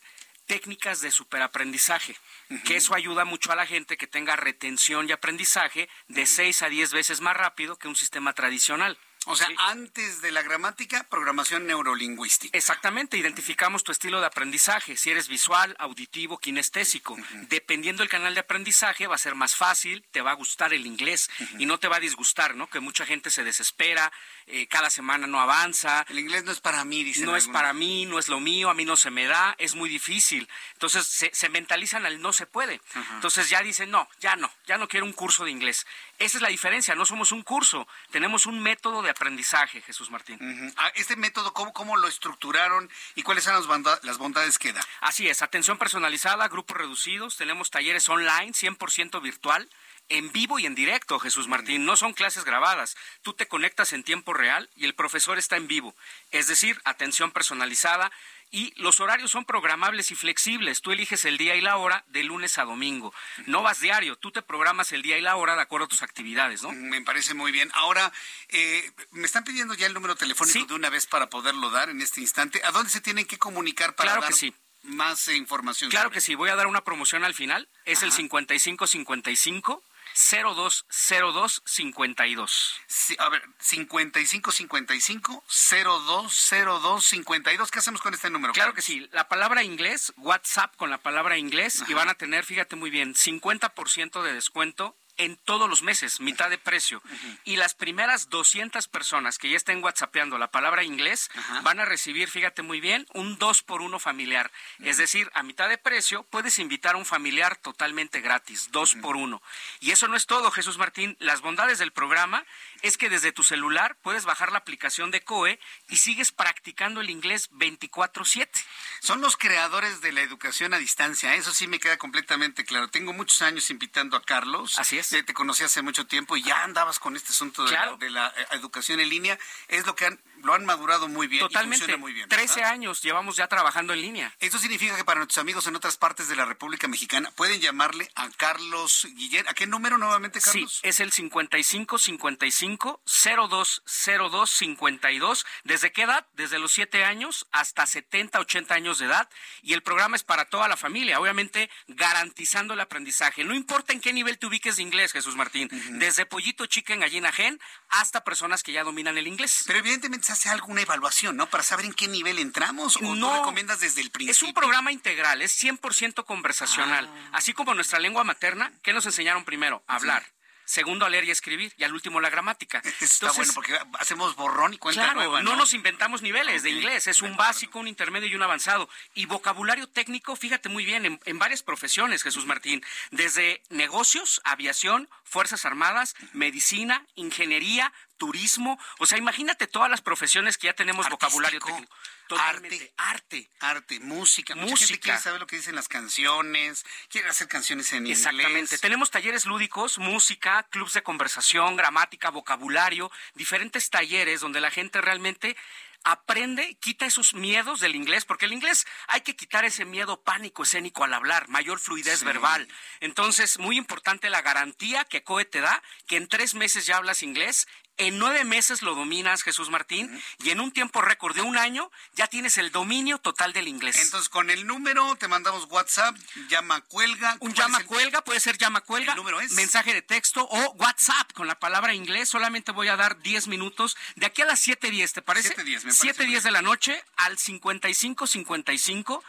técnicas de superaprendizaje, que eso ayuda mucho a la gente que tenga retención y aprendizaje de 6 a 10 veces más rápido que un sistema tradicional. O sea, antes de la gramática, programación neurolingüística. Exactamente, identificamos tu estilo de aprendizaje, si eres visual, auditivo, kinestésico. Dependiendo del canal de aprendizaje, va a ser más fácil, te va a gustar el inglés y no te va a disgustar, ¿no? Que mucha gente se desespera, eh, cada semana no avanza. El inglés no es para mí, dice. No es para mí, no es lo mío, a mí no se me da, es muy difícil. Entonces se, mentalizan al no se puede. Entonces ya dicen, no, ya no, ya no quiero un curso de inglés. Esa es la diferencia, no somos un curso, tenemos un método de aprendizaje, Jesús Martín. Ah, este método, ¿cómo, ¿cómo, lo estructuraron y cuáles son las, las bondades que da? Así es, atención personalizada, grupos reducidos, tenemos talleres online, 100% virtual en vivo y en directo, Jesús Martín. No son clases grabadas. Tú te conectas en tiempo real y el profesor está en vivo. Es decir, atención personalizada, y los horarios son programables y flexibles. Tú eliges el día y la hora de lunes a domingo. No vas diario, tú te programas el día y la hora de acuerdo a tus actividades, ¿no? Me parece muy bien. Ahora, eh, me están pidiendo ya el número telefónico de una vez para poderlo dar en este instante. ¿A dónde se tienen que comunicar para claro que sí. más información? Claro que sí, voy a dar una promoción al final. Es el 5555 020252. Sí, a ver, 5555 020252. ¿Qué hacemos con este número? Claro que sí. La palabra inglés, WhatsApp con la palabra inglés y van a tener, fíjate muy bien, 50% de descuento en todos los meses, mitad de precio. Y las primeras 200 personas que ya estén whatsappeando la palabra inglés van a recibir, fíjate muy bien, un 2 por 1 familiar. Es decir, a mitad de precio puedes invitar a un familiar totalmente gratis, 2 por 1. Y eso no es todo, Jesús Martín. Las bondades del programa es que desde tu celular puedes bajar la aplicación de COE y sigues practicando el inglés 24/7. Son los creadores de la educación a distancia, eso sí me queda completamente claro. Tengo muchos años invitando a Carlos. Así es te conocí hace mucho tiempo y ya andabas con este asunto de, la, eh, educación en línea. Es lo que han, lo han madurado muy bien. Totalmente. muy bien. 13 años llevamos ya trabajando en línea. Eso significa que para nuestros amigos en otras partes de la República Mexicana pueden llamarle a Carlos Guillén. ¿A qué número nuevamente, Carlos? Sí, es el 55 55 02 02 52. ¿Desde qué edad? Desde los 7 años hasta 70, 80 años de edad. Y el programa es para toda la familia, obviamente garantizando el aprendizaje. No importa en qué nivel te ubiques de inglés Jesús Martín. Desde pollito chicken, gallina gen, hasta personas que ya dominan el inglés. Pero evidentemente se hace alguna evaluación, ¿no? Para saber en qué nivel entramos o no recomiendas desde el principio. Es un programa integral, es 100% conversacional. Ah. Así como nuestra lengua materna, ¿qué nos enseñaron primero? Hablar. Segundo a leer y escribir y al último la gramática. (laughs) Está bueno porque hacemos borrón y cuenta claro, nueva, ¿no? nos inventamos niveles de inglés, es un básico, un intermedio y un avanzado. Y vocabulario técnico, fíjate muy bien, en, en varias profesiones, Jesús Martín, desde negocios, aviación, Fuerzas Armadas, medicina, ingeniería, turismo. O sea, imagínate todas las profesiones que ya tenemos vocabulario técnico. Arte, arte, arte, música. Mucha música. Gente quiere saber lo que dicen las canciones, quiere hacer canciones en inglés. Exactamente. Tenemos talleres lúdicos, música, clubs de conversación, gramática, vocabulario, diferentes talleres donde la gente realmente aprende, quita esos miedos del inglés, porque el inglés hay que quitar ese miedo pánico escénico al hablar, mayor fluidez verbal. Entonces, muy importante la garantía que COE te da, que en tres meses ya hablas inglés en nueve meses lo dominas, Jesús Martín, y en un tiempo récord de un año ya tienes el dominio total del inglés. Entonces, con el número te mandamos WhatsApp, llama cuelga. Un llama cuelga, puede ser llama cuelga. El número es. Mensaje de texto o WhatsApp con la palabra inglés. Solamente voy a dar 10 minutos. De aquí a las 7.10, ¿te parece? 7.10, me parece. 7.10 de la noche al 5555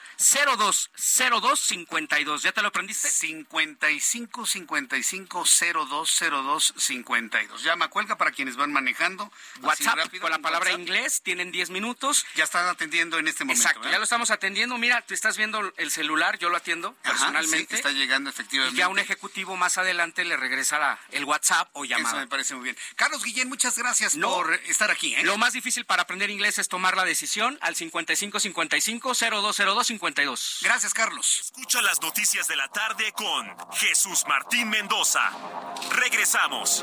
02 02 52. ¿Ya te lo aprendiste? 55 55 02 02 52. Llama cuelga para quienes van manejando. WhatsApp con la palabra inglés, tienen 10 minutos. Ya están atendiendo en este momento. Exacto, ya lo estamos atendiendo. Mira, tú estás viendo el celular, yo lo atiendo personalmente. está llegando efectivamente. Y ya un ejecutivo más adelante le regresará el WhatsApp o llamada. Eso me parece muy bien. Carlos Guillén, muchas gracias por estar aquí. ¿eh? Lo más difícil para aprender inglés es tomar la decisión al 5555 0202 52. Gracias, Carlos. Escucha las noticias de la tarde con Jesús Martín Mendoza. Regresamos.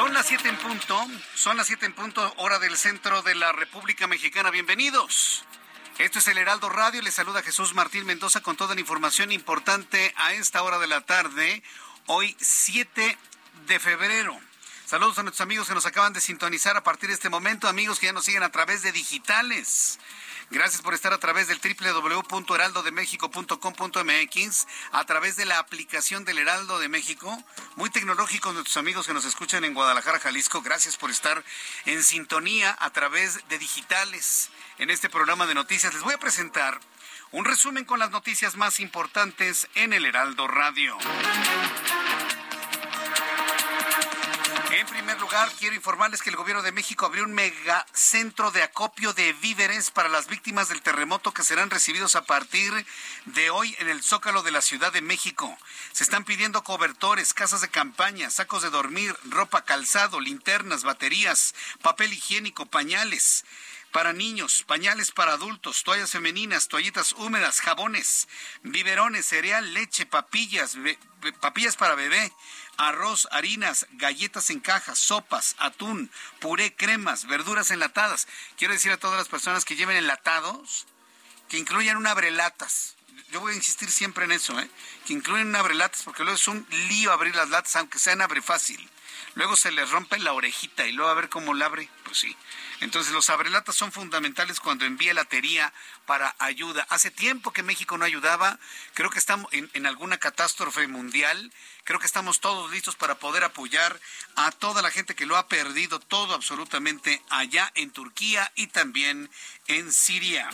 Son las siete en punto, son las siete en punto, hora del centro de la República Mexicana. Bienvenidos. Esto es el Heraldo Radio. Les saluda Jesús Martín Mendoza con toda la información importante a esta hora de la tarde, hoy 7 de febrero. Saludos a nuestros amigos que nos acaban de sintonizar a partir de este momento, amigos que ya nos siguen a través de digitales. Gracias por estar a través del www.heraldodemexico.com.mx, a través de la aplicación del Heraldo de México. Muy tecnológicos nuestros amigos que nos escuchan en Guadalajara, Jalisco. Gracias por estar en sintonía a través de digitales en este programa de noticias. Les voy a presentar un resumen con las noticias más importantes en el Heraldo Radio. En primer lugar, quiero informarles que el gobierno de México abrió un megacentro de acopio de víveres para las víctimas del terremoto que serán recibidos a partir de hoy en el Zócalo de la Ciudad de México. Se están pidiendo cobertores, casas de campaña, sacos de dormir, ropa, calzado, linternas, baterías, papel higiénico, pañales para niños, pañales para adultos, toallas femeninas, toallitas húmedas, jabones, biberones, cereal, leche, papillas, papillas para bebé, arroz, harinas, galletas en cajas, sopas, atún, puré, cremas, verduras enlatadas. Quiero decir a todas las personas que lleven enlatados que incluyan un abrelatas. Yo voy a insistir siempre en eso, ¿eh? que incluyan un abrelatas porque luego es un lío abrir las latas, aunque sean abre fácil. Luego se les rompe la orejita y luego a ver cómo la abre. Pues sí. Entonces los abrelatas son fundamentales cuando envía la tería para ayuda. Hace tiempo que México no ayudaba, creo que estamos en, alguna catástrofe mundial, creo que estamos todos listos para poder apoyar a toda la gente que lo ha perdido todo absolutamente allá en Turquía y también en Siria.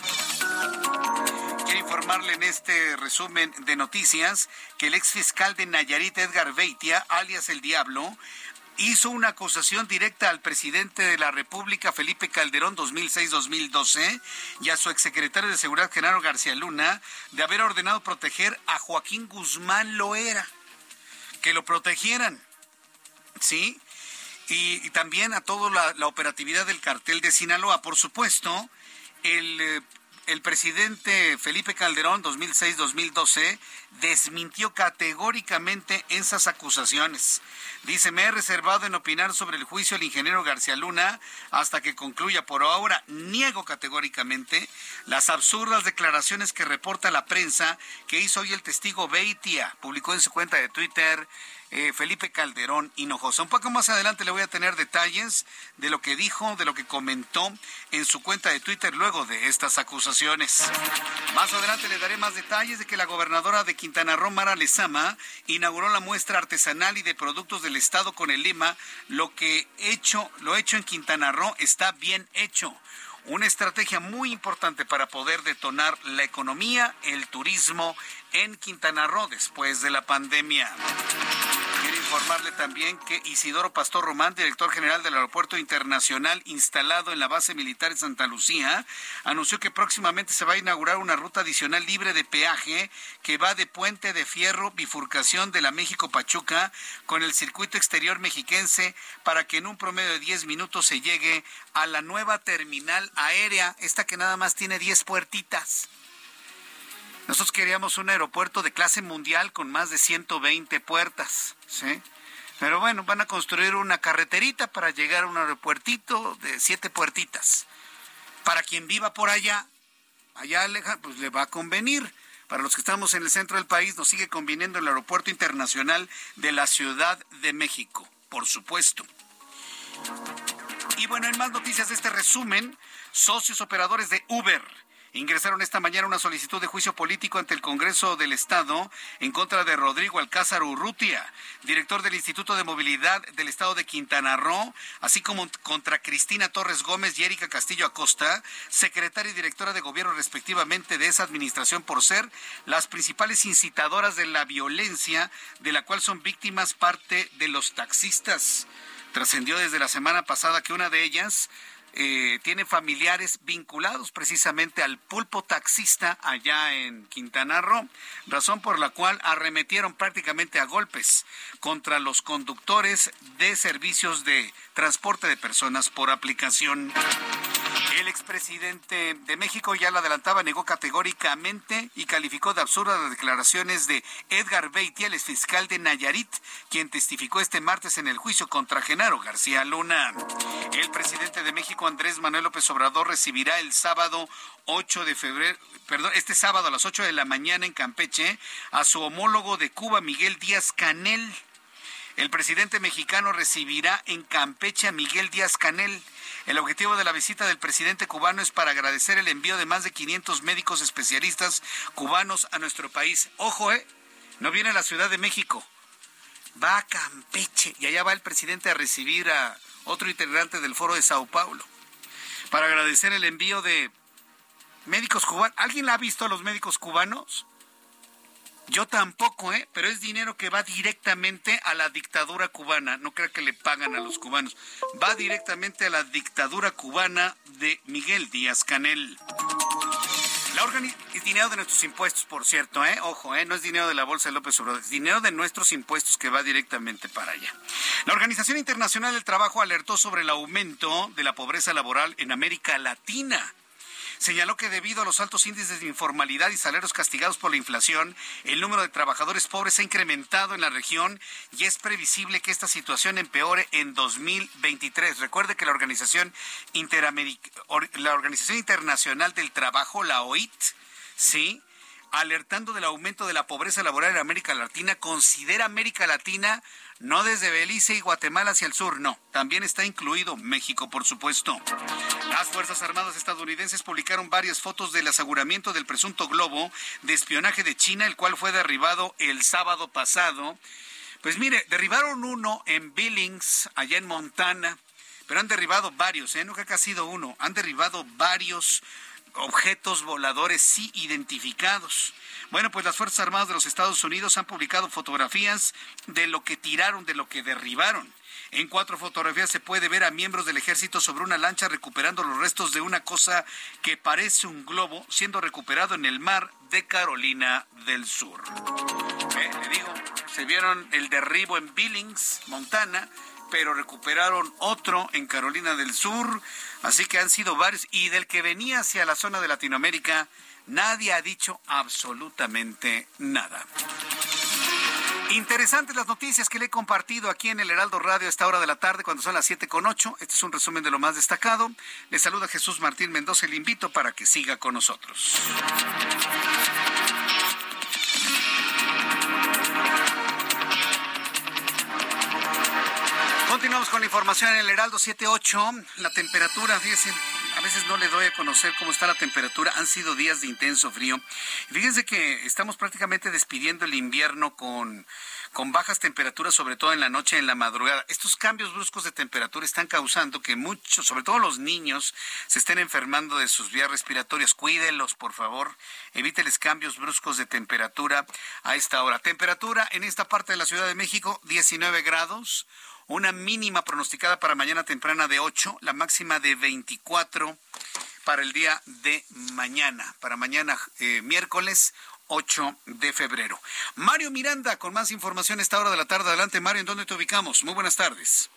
Quiero informarle en este resumen de noticias que el ex fiscal de Nayarit, Edgar Beitia, alias El Diablo, hizo una acusación directa al presidente de la República, Felipe Calderón, 2006-2012, y a su exsecretario de Seguridad, Genaro García Luna, de haber ordenado proteger a Joaquín Guzmán Loera, que lo protegieran, ¿sí? Y, también a toda la, operatividad del cartel de Sinaloa. Por supuesto, el, eh, el presidente Felipe Calderón, 2006-2012, desmintió categóricamente esas acusaciones. Dice, me he reservado en opinar sobre el juicio del ingeniero García Luna hasta que concluya. Por ahora, niego categóricamente las absurdas declaraciones que reporta la prensa que hizo hoy el testigo Beitia. Publicó en su cuenta de Twitter eh, Felipe Calderón Hinojosa. Un poco más adelante le voy a tener detalles de lo que dijo, de lo que comentó en su cuenta de Twitter luego de estas acusaciones. Más adelante le daré más detalles de que la gobernadora de Quintana Roo, Mara Lezama, inauguró la muestra artesanal y de productos del Estado con el lema Lo que hecho, lo hecho en Quintana Roo está bien hecho una estrategia muy importante para poder detonar la economía, el turismo en Quintana Roo después de la pandemia. Informarle también que Isidoro Pastor Román, director general del Aeropuerto Internacional instalado en la base militar de Santa Lucía, anunció que próximamente se va a inaugurar una ruta adicional libre de peaje que va de Puente de Fierro, bifurcación de la México Pachuca, con el circuito exterior mexiquense para que en un promedio de 10 minutos se llegue a la nueva terminal aérea, esta que nada más tiene 10 puertitas. Nosotros queríamos un aeropuerto de clase mundial con más de 120 puertas, ¿sí? Pero bueno, van a construir una carreterita para llegar a un aeropuertito de siete puertitas. Para quien viva por allá, allá pues le va a convenir. Para los que estamos en el centro del país, nos sigue conviniendo el aeropuerto internacional de la Ciudad de México, por supuesto. Y bueno, en más noticias de este resumen, socios operadores de Uber ingresaron esta mañana una solicitud de juicio político ante el Congreso del Estado en contra de Rodrigo Alcázar Urrutia, director del Instituto de Movilidad del Estado de Quintana Roo, así como contra Cristina Torres Gómez y Erika Castillo Acosta, secretaria y directora de gobierno respectivamente de esa administración por ser las principales incitadoras de la violencia de la cual son víctimas parte de los taxistas. Trascendió desde la semana pasada que una de ellas eh, tiene familiares vinculados precisamente al pulpo taxista allá en Quintana Roo, razón por la cual arremetieron prácticamente a golpes contra los conductores de servicios de transporte de personas por aplicación. El expresidente de México ya lo adelantaba, negó categóricamente y calificó de absurdas las declaraciones de Edgar Beitia, el fiscal de Nayarit, quien testificó este martes en el juicio contra Genaro García Luna. El presidente de México, Andrés Manuel López Obrador, recibirá el sábado 8 de febrero, perdón, este sábado a las 8 de la mañana en Campeche a su homólogo de Cuba, Miguel Díaz Canel. El presidente mexicano recibirá en Campeche a Miguel Díaz Canel el objetivo de la visita del presidente cubano es para agradecer el envío de más de 500 médicos especialistas cubanos a nuestro país. Ojo, ¿eh? No viene a la Ciudad de México. Va a Campeche y allá va el presidente a recibir a otro integrante del foro de Sao Paulo para agradecer el envío de médicos cubanos. ¿Alguien ha visto a los médicos cubanos? Yo tampoco, ¿eh? Pero es dinero que va directamente a la dictadura cubana. No creo que le pagan a los cubanos. Va directamente a la dictadura cubana de Miguel Díaz Canel. La es dinero de nuestros impuestos, por cierto, ¿eh? Ojo, ¿eh? No es dinero de la Bolsa de López Obrador, es dinero de nuestros impuestos que va directamente para allá. La Organización Internacional del Trabajo alertó sobre el aumento de la pobreza laboral en América Latina señaló que debido a los altos índices de informalidad y salarios castigados por la inflación, el número de trabajadores pobres ha incrementado en la región y es previsible que esta situación empeore en 2023. Recuerde que la Organización, la Organización Internacional del Trabajo, la OIT, sí, alertando del aumento de la pobreza laboral en América Latina, considera América Latina no desde Belice y Guatemala hacia el sur, no. También está incluido México, por supuesto. Las Fuerzas Armadas estadounidenses publicaron varias fotos del aseguramiento del presunto globo de espionaje de China, el cual fue derribado el sábado pasado. Pues mire, derribaron uno en Billings, allá en Montana, pero han derribado varios, ¿eh? Que ha sido uno, han derribado varios objetos voladores sí identificados. Bueno, pues las Fuerzas Armadas de los Estados Unidos han publicado fotografías de lo que tiraron, de lo que derribaron. En cuatro fotografías se puede ver a miembros del ejército sobre una lancha recuperando los restos de una cosa que parece un globo siendo recuperado en el mar de Carolina del Sur. Se vieron el derribo en Billings, Montana, pero recuperaron otro en Carolina del Sur. Así que han sido varios. Y del que venía hacia la zona de Latinoamérica, nadie ha dicho absolutamente nada. Interesantes las noticias que le he compartido aquí en el Heraldo Radio a esta hora de la tarde, cuando son las siete con ocho. Este es un resumen de lo más destacado. Le saluda Jesús Martín Mendoza y le invito para que siga con nosotros. Continuamos con la información en el Heraldo 78. La temperatura, fíjense, a veces no le doy a conocer cómo está la temperatura. Han sido días de intenso frío. fíjense que estamos prácticamente despidiendo el invierno con, con bajas temperaturas, sobre todo en la noche en la madrugada. Estos cambios bruscos de temperatura están causando que muchos, sobre todo los niños, se estén enfermando de sus vías respiratorias. Cuídenlos, por favor. Evíteles cambios bruscos de temperatura a esta hora. Temperatura en esta parte de la Ciudad de México, 19 grados una mínima pronosticada para mañana temprana de 8, la máxima de 24 para el día de mañana, para mañana eh, miércoles 8 de febrero. Mario Miranda, con más información a esta hora de la tarde. Adelante, Mario, ¿en dónde te ubicamos? Muy buenas tardes.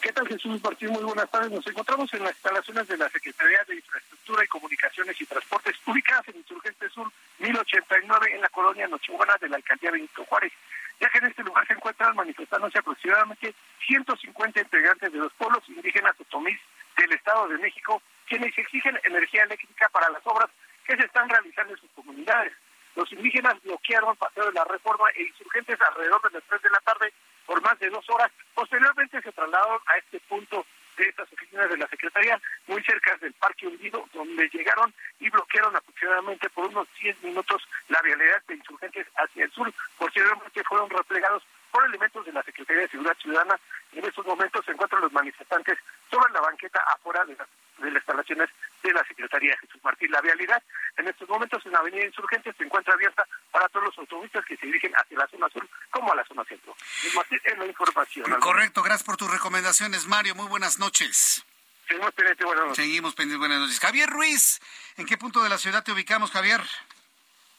¿Qué tal, Jesús Martín? Muy buenas tardes. Nos encontramos en las instalaciones de la Secretaría de Infraestructura y Comunicaciones y Transportes, ubicadas en Insurgente Sur 1089, en la colonia Nochebuena de la Alcaldía Benito Juárez ya que en este lugar se encuentran manifestándose aproximadamente 150 integrantes de los pueblos indígenas otomís del Estado de México, quienes exigen energía eléctrica para las obras que se están realizando en sus comunidades. Los indígenas bloquearon Paseo de la Reforma e insurgentes alrededor de las 3 de la tarde por más de dos horas. Posteriormente se trasladaron a este punto de estas oficinas de la Secretaría, muy cerca del Parque Hundido, donde llegaron y bloquearon aproximadamente por unos 10 minutos la vialidad de insurgentes hacia el sur. Posteriormente fueron replegados por elementos de la Secretaría de Seguridad Ciudadana. En estos momentos se encuentran los manifestantes sobre la banqueta afuera de las, de las instalaciones de la Secretaría Jesús Martín. La vialidad en estos momentos en la Avenida Insurgentes se encuentra abierta para todos los automovilistas que se dirigen hacia la zona sur como a la zona centro. Martín, es la información. Correcto, gracias por tus recomendaciones, Mario. Muy buenas noches. Seguimos pendientes, buenas noches. Seguimos pendientes, buenas noches. Javier Ruiz, ¿en qué punto de la ciudad te ubicamos, Javier?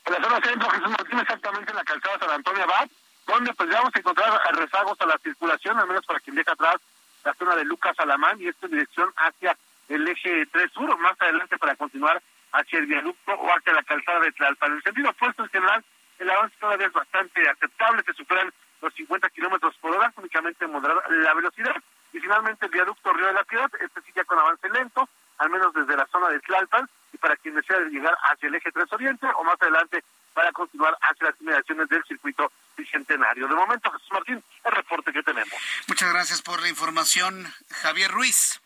En la zona centro, Jesús Martín, exactamente en la calzada San Antonio Abad donde pues vamos a encontrar rezagos a la circulación, al menos para quien deja atrás la zona de Lucas Alamán y esto en dirección hacia el eje 3 sur, más adelante para continuar hacia el viaducto o hacia la calzada de Tlalpan. En el sentido opuesto, en general, el avance todavía es bastante aceptable, se superan los 50 kilómetros por hora, únicamente moderar la velocidad. Y finalmente el viaducto Río de la Piedad, este sí ya con avance lento, al menos desde la zona de Tlalpan, y para quien desea llegar hacia el eje 3 oriente o más adelante para continuar hacia las inmediaciones del circuito bicentenario. De momento, Jesús Martín, el reporte que tenemos. Muchas gracias por la información, Javier Ruiz.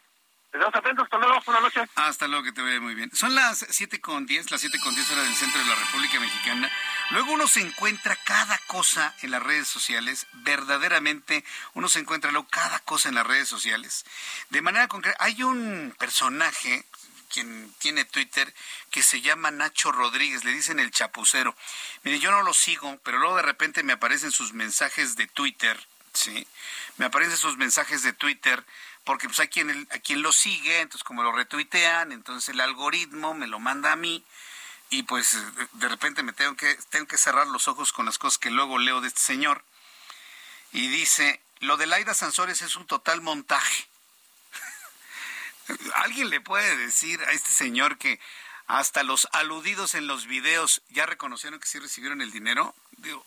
Estamos atentos, hasta luego, buenas noches. Hasta luego, que te vaya muy bien. Son las siete con diez, las siete con diez hora del centro de la República Mexicana. Luego uno se encuentra cada cosa en las redes sociales, verdaderamente uno se encuentra luego cada cosa en las redes sociales. De manera concreta, hay un personaje quien tiene Twitter, que se llama Nacho Rodríguez, le dicen el chapucero. Mire, yo no lo sigo, pero luego de repente me aparecen sus mensajes de Twitter, ¿sí? Me aparecen sus mensajes de Twitter, porque pues hay quien, a quien lo sigue, entonces como lo retuitean, entonces el algoritmo me lo manda a mí, y pues de repente me tengo que, tengo que cerrar los ojos con las cosas que luego leo de este señor. Y dice, lo de Laida Sansores es un total montaje. ¿Alguien le puede decir a este señor que hasta los aludidos en los videos ya reconocieron que sí recibieron el dinero? Digo,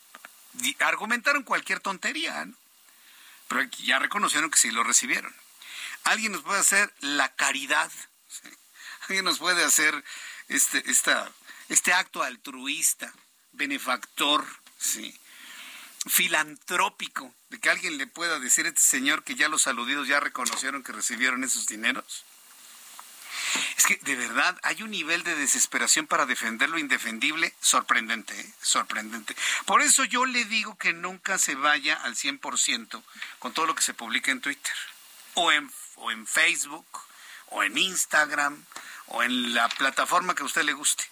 argumentaron cualquier tontería, ¿no? pero ya reconocieron que sí lo recibieron. ¿Alguien nos puede hacer la caridad? ¿Alguien nos puede hacer este, este acto altruista, benefactor, sí, filantrópico, de que alguien le pueda decir a este señor que ya los aludidos ya reconocieron que recibieron esos dineros? Es que de verdad hay un nivel de desesperación para defender lo indefendible sorprendente, ¿eh? sorprendente. Por eso yo le digo que nunca se vaya al 100% con todo lo que se publica en Twitter, o en, o en Facebook, o en Instagram, o en la plataforma que a usted le guste.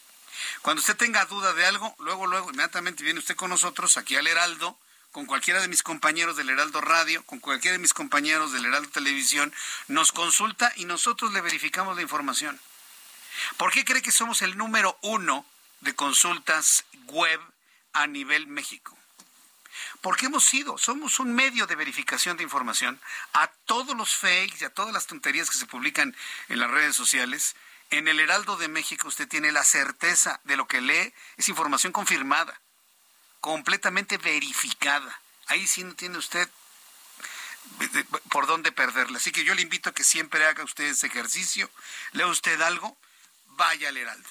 Cuando usted tenga duda de algo, luego, luego, inmediatamente viene usted con nosotros aquí al Heraldo con cualquiera de mis compañeros del Heraldo Radio, con cualquiera de mis compañeros del Heraldo Televisión, nos consulta y nosotros le verificamos la información. ¿Por qué cree que somos el número uno de consultas web a nivel México? Porque hemos sido, somos un medio de verificación de información a todos los fakes y a todas las tonterías que se publican en las redes sociales. En el Heraldo de México usted tiene la certeza de lo que lee, es información confirmada, completamente verificada. Ahí sí no tiene usted por dónde perderla. Así que yo le invito a que siempre haga usted ese ejercicio. Lea usted algo, vaya al Heraldo.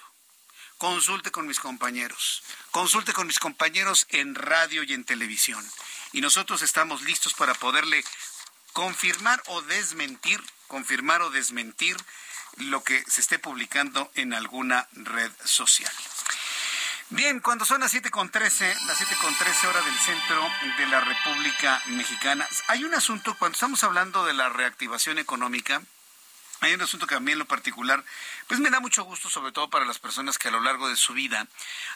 Consulte con mis compañeros. Consulte con mis compañeros en radio y en televisión. Y nosotros estamos listos para poderle confirmar o desmentir, confirmar o desmentir lo que se esté publicando en alguna red social. Bien, cuando son las 7.13, las 7.13 hora del centro de la República Mexicana, hay un asunto, cuando estamos hablando de la reactivación económica, hay un asunto que a mí en lo particular, pues me da mucho gusto, sobre todo para las personas que a lo largo de su vida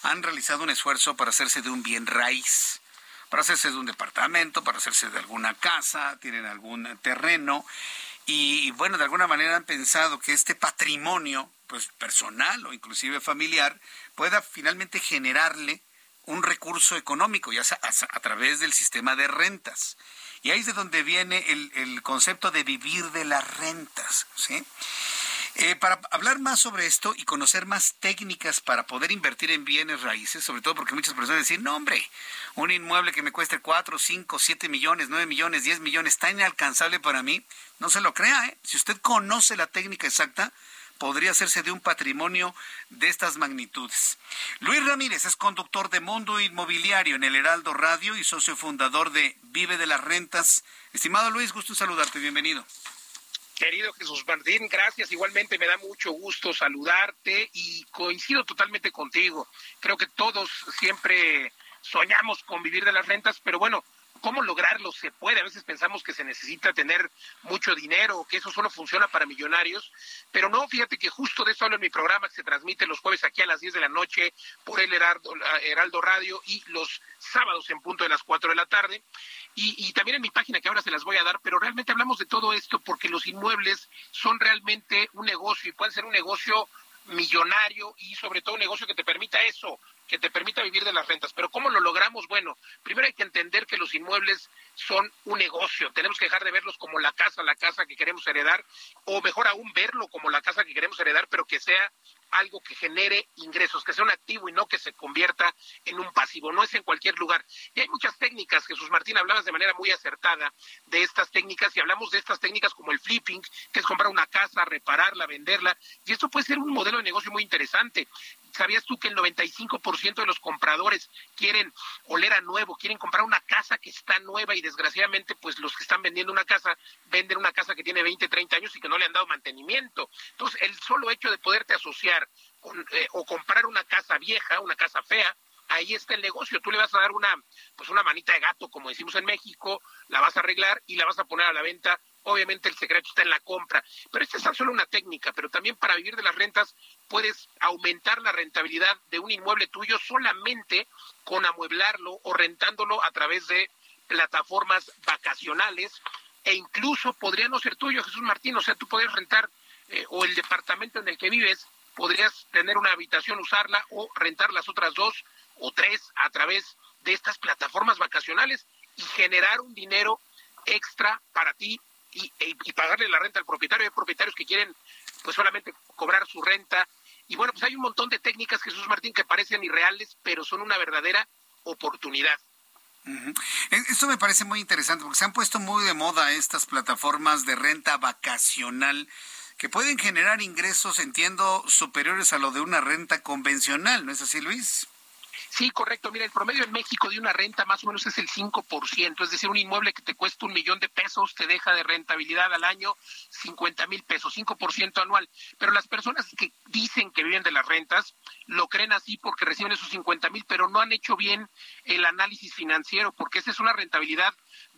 han realizado un esfuerzo para hacerse de un bien raíz, para hacerse de un departamento, para hacerse de alguna casa, tienen algún terreno y bueno, de alguna manera han pensado que este patrimonio, pues personal o inclusive familiar, pueda finalmente generarle un recurso económico, ya sea a, través del sistema de rentas. Y ahí es de donde viene el, concepto de vivir de las rentas. ¿sí? Eh, para hablar más sobre esto y conocer más técnicas para poder invertir en bienes raíces, sobre todo porque muchas personas dicen, no hombre, un inmueble que me cueste 4, 5, 7 millones, 9 millones, 10 millones, está inalcanzable para mí, no se lo crea. ¿eh? Si usted conoce la técnica exacta, podría hacerse de un patrimonio de estas magnitudes. Luis Ramírez es conductor de Mundo Inmobiliario en el Heraldo Radio y socio fundador de Vive de las Rentas. Estimado Luis, gusto en saludarte, bienvenido. Querido Jesús Martín, gracias. Igualmente me da mucho gusto saludarte y coincido totalmente contigo. Creo que todos siempre soñamos con vivir de las rentas, pero bueno, ¿Cómo lograrlo? Se puede. A veces pensamos que se necesita tener mucho dinero, que eso solo funciona para millonarios, pero no, fíjate que justo de eso hablo en mi programa que se transmite los jueves aquí a las 10 de la noche por el Heraldo, Heraldo Radio y los sábados en punto de las 4 de la tarde. Y, y, también en mi página que ahora se las voy a dar, pero realmente hablamos de todo esto porque los inmuebles son realmente un negocio y pueden ser un negocio millonario y sobre todo un negocio que te permita eso, que te permita vivir de las rentas. Pero ¿cómo lo logramos? Bueno, primero hay que entender que los inmuebles son un negocio. Tenemos que dejar de verlos como la casa, la casa que queremos heredar, o mejor aún verlo como la casa que queremos heredar, pero que sea algo que genere ingresos, que sea un activo y no que se convierta en un pasivo. No es en cualquier lugar. Y hay muchas técnicas. Jesús Martín, hablabas de manera muy acertada de estas técnicas y hablamos de estas técnicas como el flipping, que es comprar una casa, repararla, venderla. Y esto puede ser un modelo de negocio muy interesante. ¿Sabías tú que el 95% de los compradores quieren oler a nuevo, quieren comprar una casa que está nueva y desgraciadamente pues los que están vendiendo una casa venden una casa que tiene 20, 30 años y que no le han dado mantenimiento? Entonces, el solo hecho de poderte asociar eh, o comprar una casa vieja, una casa fea, ahí está el negocio. Tú le vas a dar una, pues una manita de gato, como decimos en México, la vas a arreglar y la vas a poner a la venta Obviamente el secreto está en la compra, pero esta es solo una técnica, pero también para vivir de las rentas puedes aumentar la rentabilidad de un inmueble tuyo solamente con amueblarlo o rentándolo a través de plataformas vacacionales e incluso podría no ser tuyo, Jesús Martín, o sea, tú podrías rentar eh, o el departamento en el que vives, podrías tener una habitación, usarla o rentar las otras dos o tres a través de estas plataformas vacacionales y generar un dinero extra para ti y, pagarle la renta al propietario. Hay propietarios que quieren pues solamente cobrar su renta. Y bueno, pues hay un montón de técnicas, Jesús Martín, que parecen irreales, pero son una verdadera oportunidad. Esto me parece muy interesante porque se han puesto muy de moda estas plataformas de renta vacacional que pueden generar ingresos, entiendo, superiores a lo de una renta convencional, ¿no es así, Luis? Sí, correcto. Mira, el promedio en México de una renta más o menos es el 5%, es decir, un inmueble que te cuesta un millón de pesos te deja de rentabilidad al año 50 mil pesos, 5% anual. Pero las personas que dicen que viven de las rentas lo creen así porque reciben esos 50 mil, pero no han hecho bien el análisis financiero, porque esa es una rentabilidad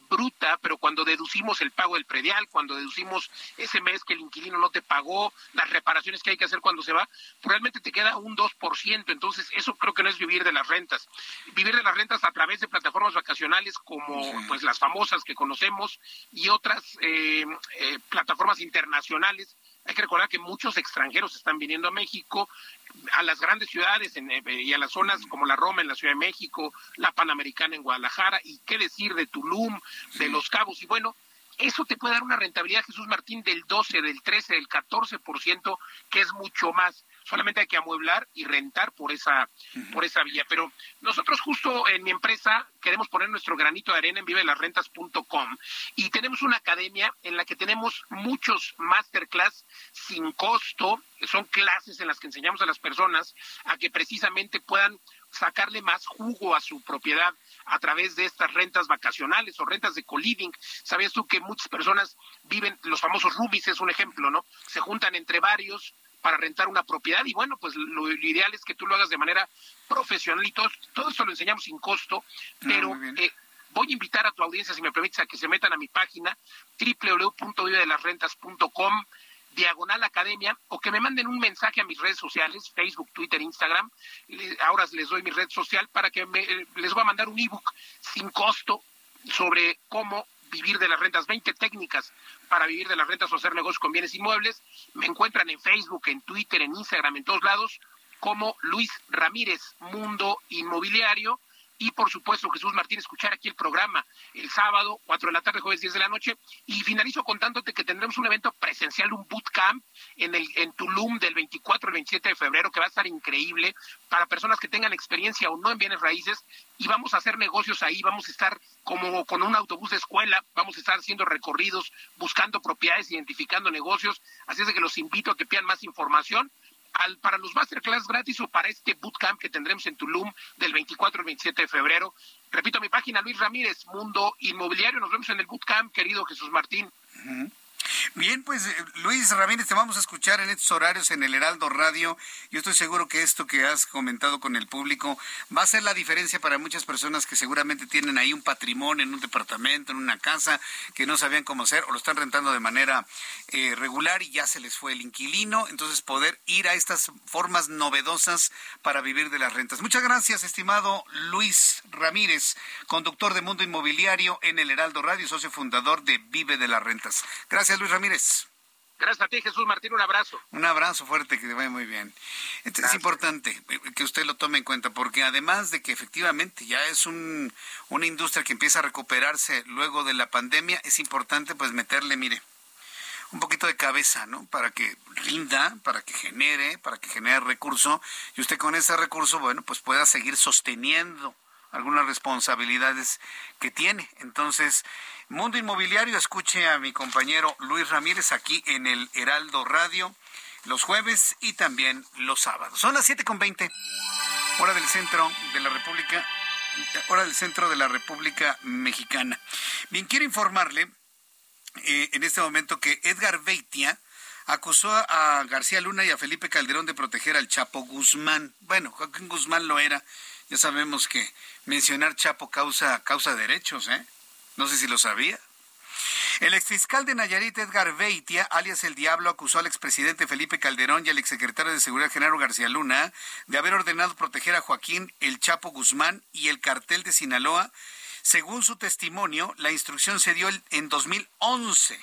bruta, pero cuando deducimos el pago del predial, cuando deducimos ese mes que el inquilino no te pagó, las reparaciones que hay que hacer cuando se va, realmente te queda un 2%. Entonces, eso creo que no es vivir de las rentas. Vivir de las rentas a través de plataformas vacacionales como pues las famosas que conocemos y otras eh, eh, plataformas internacionales Hay que recordar que muchos extranjeros están viniendo a México, a las grandes ciudades eh, y a las zonas como la Roma en la Ciudad de México, la Panamericana en Guadalajara, y qué decir de Tulum, de Los Cabos, y bueno, eso te puede dar una rentabilidad, Jesús Martín, del 12, del 13, del 14%, que es mucho más solamente hay que amueblar y rentar por esa, por esa vía. Pero nosotros justo en mi empresa queremos poner nuestro granito de arena en vivelasrentas.com y tenemos una academia en la que tenemos muchos masterclass sin costo, son clases en las que enseñamos a las personas a que precisamente puedan sacarle más jugo a su propiedad a través de estas rentas vacacionales o rentas de co-living. ¿Sabías tú que muchas personas viven, los famosos roomies es un ejemplo, ¿no? Se juntan entre varios, para rentar una propiedad y bueno, pues lo, ideal es que tú lo hagas de manera profesional y todo, todo esto lo enseñamos sin costo, ah, pero eh, voy a invitar a tu audiencia, si me permites, a que se metan a mi página www.vivedelasrentas.com diagonal academia o que me manden un mensaje a mis redes sociales, Facebook, Twitter, Instagram. Ahora les doy mi red social para que me, eh, les voy a mandar un ebook sin costo sobre cómo vivir de las rentas, 20 técnicas para vivir de las rentas o hacer negocios con bienes inmuebles. Me encuentran en Facebook, en Twitter, en Instagram, en todos lados, como Luis Ramírez, Mundo Inmobiliario y por supuesto Jesús Martín escuchar aquí el programa el sábado, 4 de la tarde, jueves 10 de la noche. Y finalizo contándote que tendremos un evento presencial, un bootcamp en, el, en Tulum del 24 al 27 de febrero, que va a estar increíble para personas que tengan experiencia o no en bienes raíces. Y vamos a hacer negocios ahí, vamos a estar como con un autobús de escuela, vamos a estar haciendo recorridos, buscando propiedades, identificando negocios. Así es de que los invito a que pidan más información para los masterclass gratis o para este bootcamp que tendremos en Tulum del 24 al 27 de febrero. Repito mi página, Luis Ramírez, Mundo Inmobiliario. Nos vemos en el bootcamp, querido Jesús Martín. Bien, pues eh, Luis Ramírez, te vamos a escuchar en estos horarios en el Heraldo Radio. Yo estoy seguro que esto que has comentado con el público va a ser la diferencia para muchas personas que seguramente tienen ahí un patrimonio en un departamento, en una casa, que no sabían cómo hacer o lo están rentando de manera eh, regular y ya se les fue el inquilino. Entonces, poder ir a estas formas novedosas para vivir de las rentas. Muchas gracias, estimado Luis Ramírez, conductor de Mundo Inmobiliario en el Heraldo Radio, socio fundador de Vive de las Rentas. Gracias. Luis Ramírez. Gracias a ti, Jesús Martín. Un abrazo. Un abrazo fuerte, que te vaya muy bien. es importante eh, que usted lo tome en cuenta, porque además de que efectivamente ya es un, una industria que empieza a recuperarse luego de la pandemia, es importante pues meterle, mire, un poquito de cabeza, ¿no? Para que rinda, para que genere, para que genere recurso, y usted con ese recurso, bueno, pues pueda seguir sosteniendo algunas responsabilidades que tiene. Entonces, Mundo Inmobiliario, escuche a mi compañero Luis Ramírez aquí en el Heraldo Radio los jueves y también los sábados. Son las siete con veinte, hora del centro de la República, hora del centro de la República Mexicana. Bien, quiero informarle eh, en este momento que Edgar Beitia acusó a García Luna y a Felipe Calderón de proteger al Chapo Guzmán. Bueno, Joaquín Guzmán lo era. Ya sabemos que mencionar Chapo causa, causa derechos, ¿eh? No sé si lo sabía. El exfiscal de Nayarit, Edgar Beitia, alias El Diablo, acusó al expresidente Felipe Calderón y al exsecretario de Seguridad General García Luna de haber ordenado proteger a Joaquín El Chapo Guzmán y el cartel de Sinaloa. Según su testimonio, la instrucción se dio en 2011.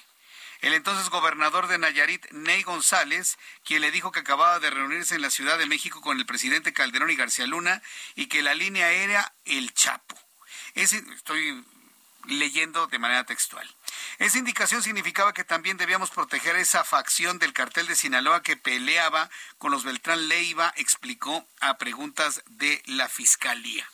El entonces gobernador de Nayarit, Ney González, quien le dijo que acababa de reunirse en la Ciudad de México con el presidente Calderón y García Luna y que la línea era El Chapo. estoy leyendo de manera textual. Esa indicación significaba que también debíamos proteger esa facción del cartel de Sinaloa que peleaba con los Beltrán Leiva, explicó a preguntas de la Fiscalía.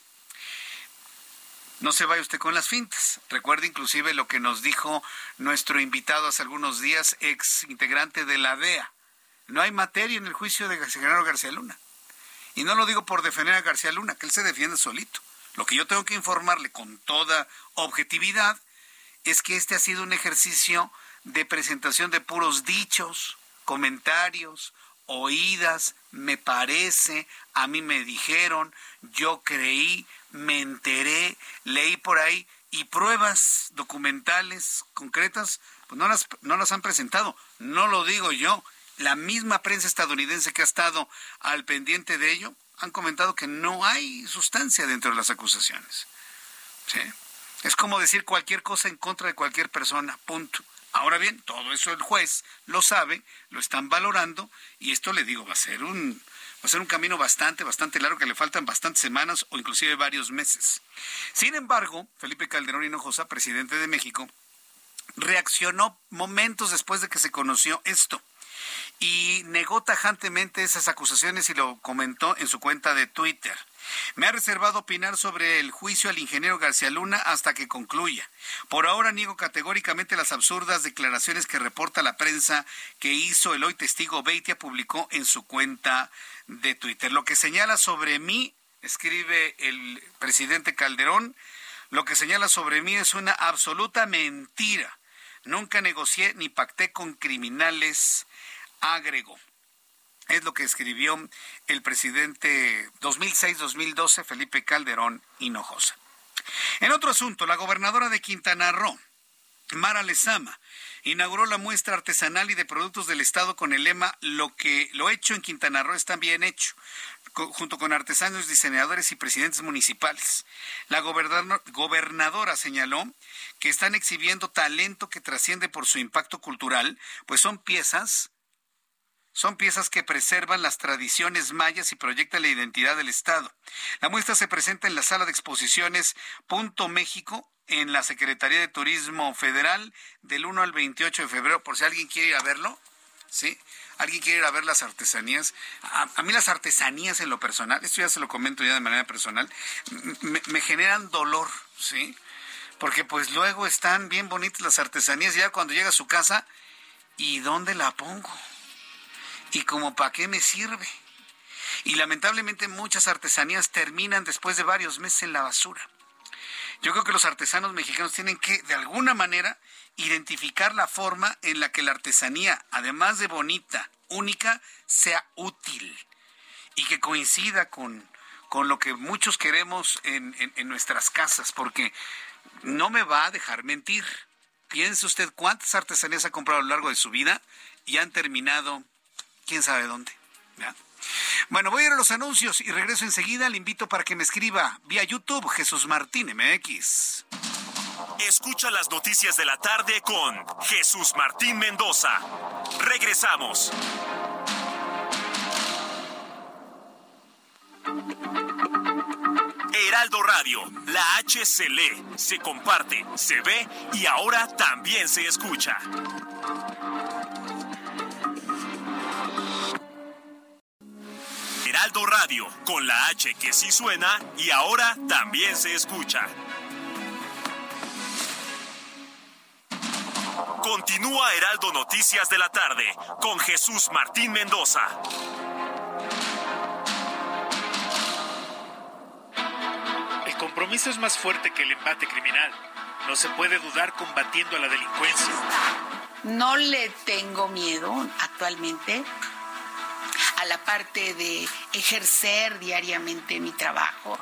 No se vaya usted con las fintas. Recuerde inclusive lo que nos dijo nuestro invitado hace algunos días, ex integrante de la DEA. No hay materia en el juicio de General García Luna. Y no lo digo por defender a García Luna, que él se defiende solito. Lo que yo tengo que informarle con toda objetividad es que este ha sido un ejercicio de presentación de puros dichos, comentarios, oídas, me parece, a mí me dijeron, yo creí, me enteré, leí por ahí y pruebas documentales concretas, pues no las, no las han presentado. No lo digo yo. La misma prensa estadounidense que ha estado al pendiente de ello han comentado que no hay sustancia dentro de las acusaciones. ¿Sí? Es como decir cualquier cosa en contra de cualquier persona, punto. Ahora bien, todo eso el juez lo sabe, lo están valorando y esto le digo va a ser un va a ser un camino bastante, bastante largo que le faltan bastantes semanas o inclusive varios meses. Sin embargo, Felipe Calderón Hinojosa, presidente de México, reaccionó momentos después de que se conoció esto y negó tajantemente esas acusaciones y lo comentó en su cuenta de Twitter. Me ha reservado opinar sobre el juicio al ingeniero García Luna hasta que concluya. Por ahora niego categóricamente las absurdas declaraciones que reporta la prensa que hizo el hoy testigo Beitia publicó en su cuenta de Twitter. Lo que señala sobre mí, escribe el presidente Calderón, lo que señala sobre mí es una absoluta mentira. Nunca negocié ni pacté con criminales agregó. Es lo que escribió el presidente 2006-2012, Felipe Calderón Hinojosa. En otro asunto, la gobernadora de Quintana Roo, Mara Lezama, inauguró la muestra artesanal y de productos del Estado con el lema Lo que lo hecho en Quintana Roo está bien hecho, junto con artesanos, diseñadores y presidentes municipales. La gobernadora señaló que están exhibiendo talento que trasciende por su impacto cultural, pues son piezas son piezas que preservan las tradiciones mayas y proyectan la identidad del Estado. La muestra se presenta en la sala de exposiciones Punto México en la Secretaría de Turismo Federal del 1 al 28 de febrero, por si alguien quiere ir a verlo. ¿Sí? ¿Alguien quiere ir a ver las artesanías? A, mí las artesanías en lo personal, esto ya se lo comento ya de manera personal, me, me generan dolor, ¿sí? Porque pues luego están bien bonitas las artesanías, ya cuando llega a su casa, ¿y dónde la pongo? Y como para qué me sirve. Y lamentablemente muchas artesanías terminan después de varios meses en la basura. Yo creo que los artesanos mexicanos tienen que, de alguna manera, identificar la forma en la que la artesanía, además de bonita, única, sea útil y que coincida con, con lo que muchos queremos en, en nuestras casas, porque no me va a dejar mentir. Piense usted cuántas artesanías ha comprado a lo largo de su vida y han terminado quién sabe dónde. Bueno, voy a ir a los anuncios y regreso enseguida. Le invito para que me escriba vía YouTube Jesús Martín MX. Escucha las noticias de la tarde con Jesús Martín Mendoza. Regresamos. Heraldo Radio, la H se lee, se comparte, se ve y ahora también se escucha. Heraldo Radio, con la H que sí suena y ahora también se escucha. Continúa Heraldo Noticias de la tarde con Jesús Martín Mendoza. El compromiso es más fuerte que el embate criminal. No se puede dudar combatiendo a la delincuencia. No le tengo miedo actualmente a la parte de ejercer diariamente mi trabajo,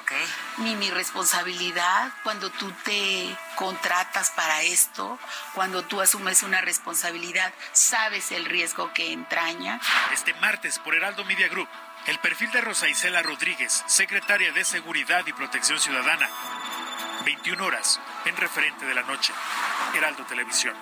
ni mi responsabilidad cuando tú te contratas para esto, cuando tú asumes una responsabilidad, sabes el riesgo que entraña. Este martes por Heraldo Media Group, el perfil de Rosa Isela Rodríguez, secretaria de Seguridad y Protección Ciudadana. 21 horas en referente de la noche. Heraldo Televisión.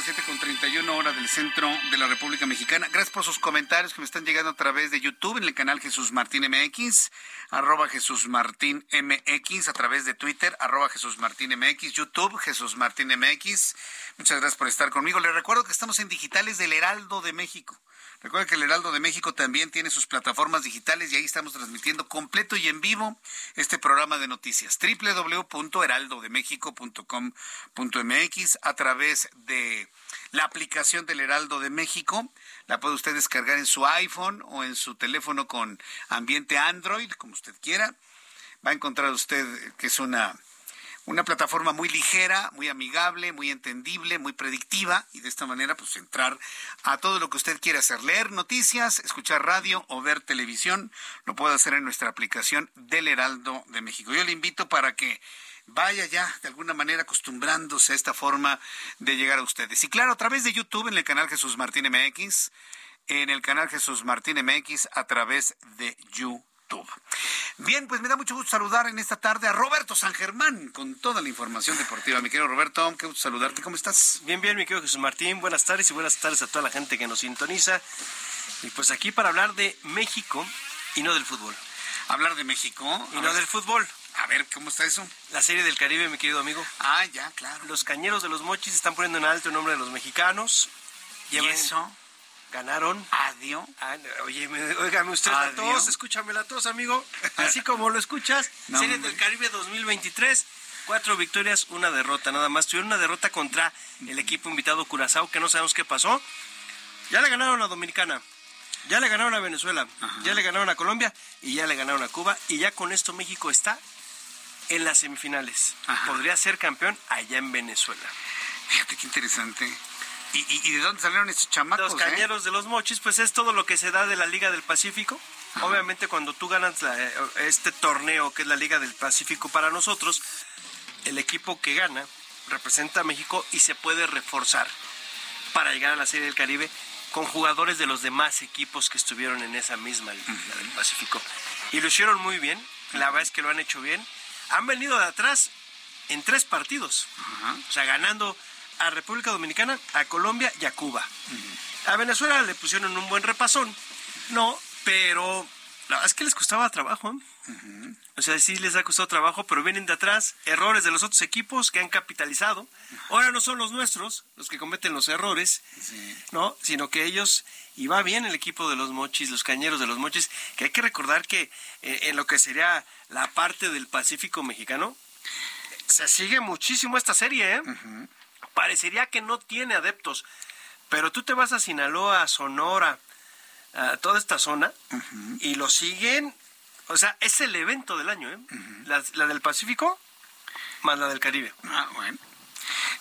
7.31, las 7.31 hora del centro de la República Mexicana. Gracias por sus comentarios que me están llegando a través de YouTube en el canal Jesús Martín MX, arroba Jesús Martín MX, a través de Twitter, arroba Jesús Martín MX, YouTube Jesús Martín MX. Muchas gracias por estar conmigo. Les recuerdo que estamos en digitales del Heraldo de México. Recuerda que el Heraldo de México también tiene sus plataformas digitales y ahí estamos transmitiendo completo y en vivo este programa de noticias. www.heraldodemexico.com.mx a través de la aplicación del Heraldo de México. La puede usted descargar en su iPhone o en su teléfono con ambiente Android, como usted quiera. Va a encontrar usted que es una una plataforma muy ligera, muy amigable, muy entendible, muy predictiva y de esta manera pues entrar a todo lo que usted quiere hacer, leer noticias, escuchar radio o ver televisión, lo puede hacer en nuestra aplicación del Heraldo de México. Yo le invito para que vaya ya de alguna manera acostumbrándose a esta forma de llegar a ustedes. Y claro, a través de YouTube en el canal Jesús Martín MX, en el canal Jesús Martín MX a través de YouTube. Bien, pues me da mucho gusto saludar en esta tarde a Roberto San Germán con toda la información deportiva. Mi querido Roberto, qué gusto saludarte. ¿Cómo estás? Bien, bien, mi querido Jesús Martín. Buenas tardes y buenas tardes a toda la gente que nos sintoniza. Y pues aquí para hablar de México y no del fútbol. Hablar de México. Y no del fútbol. A ver, ¿cómo está eso? La serie del Caribe, mi querido amigo. Ah, ya, claro. Los cañeros de los mochis están poniendo en alto el nombre de los mexicanos. ¿Y eso? Ganaron. Adiós. Ah, oye, oígame usted la tos, escúchame la tos, amigo. Así como lo escuchas, Serie del Caribe 2023. Cuatro victorias, una derrota, nada más. Tuvieron una derrota contra el equipo invitado Curazao, que no sabemos qué pasó. Ya le ganaron a Dominicana, ya le ganaron a Venezuela, ya le ganaron a Colombia y ya le ganaron a Cuba. Y ya con esto México está en las semifinales. Podría ser campeón allá en Venezuela. Fíjate qué interesante. ¿Y, de dónde salieron estos chamacos? Los cañeros de los mochis, pues es todo lo que se da de la Liga del Pacífico. Obviamente cuando tú ganas este torneo que es la Liga del Pacífico para nosotros, el equipo que gana representa a México y se puede reforzar para llegar a la Serie del Caribe con jugadores de los demás equipos que estuvieron en esa misma Liga del Pacífico. Y lo hicieron muy bien, la verdad es que lo han hecho bien. Han venido de atrás en tres partidos, o sea, ganando a República Dominicana, a Colombia y a Cuba. A Venezuela le pusieron un buen repasón, no, pero la verdad es que les costaba trabajo. ¿eh? O sea, sí les ha costado trabajo, pero vienen de atrás errores de los otros equipos que han capitalizado. Ahora no son los nuestros los que cometen los errores, ¿no? Sino que ellos, y va bien el equipo de los mochis, los cañeros de los mochis, que hay que recordar que eh, en lo que sería la parte del Pacífico mexicano, se sigue muchísimo esta serie, ¿eh? Parecería que no tiene adeptos, pero tú te vas a Sinaloa, a Sonora, a toda esta zona, y lo siguen, o sea, es el evento del año, ¿eh? la, del Pacífico más la del Caribe. Ah, bueno.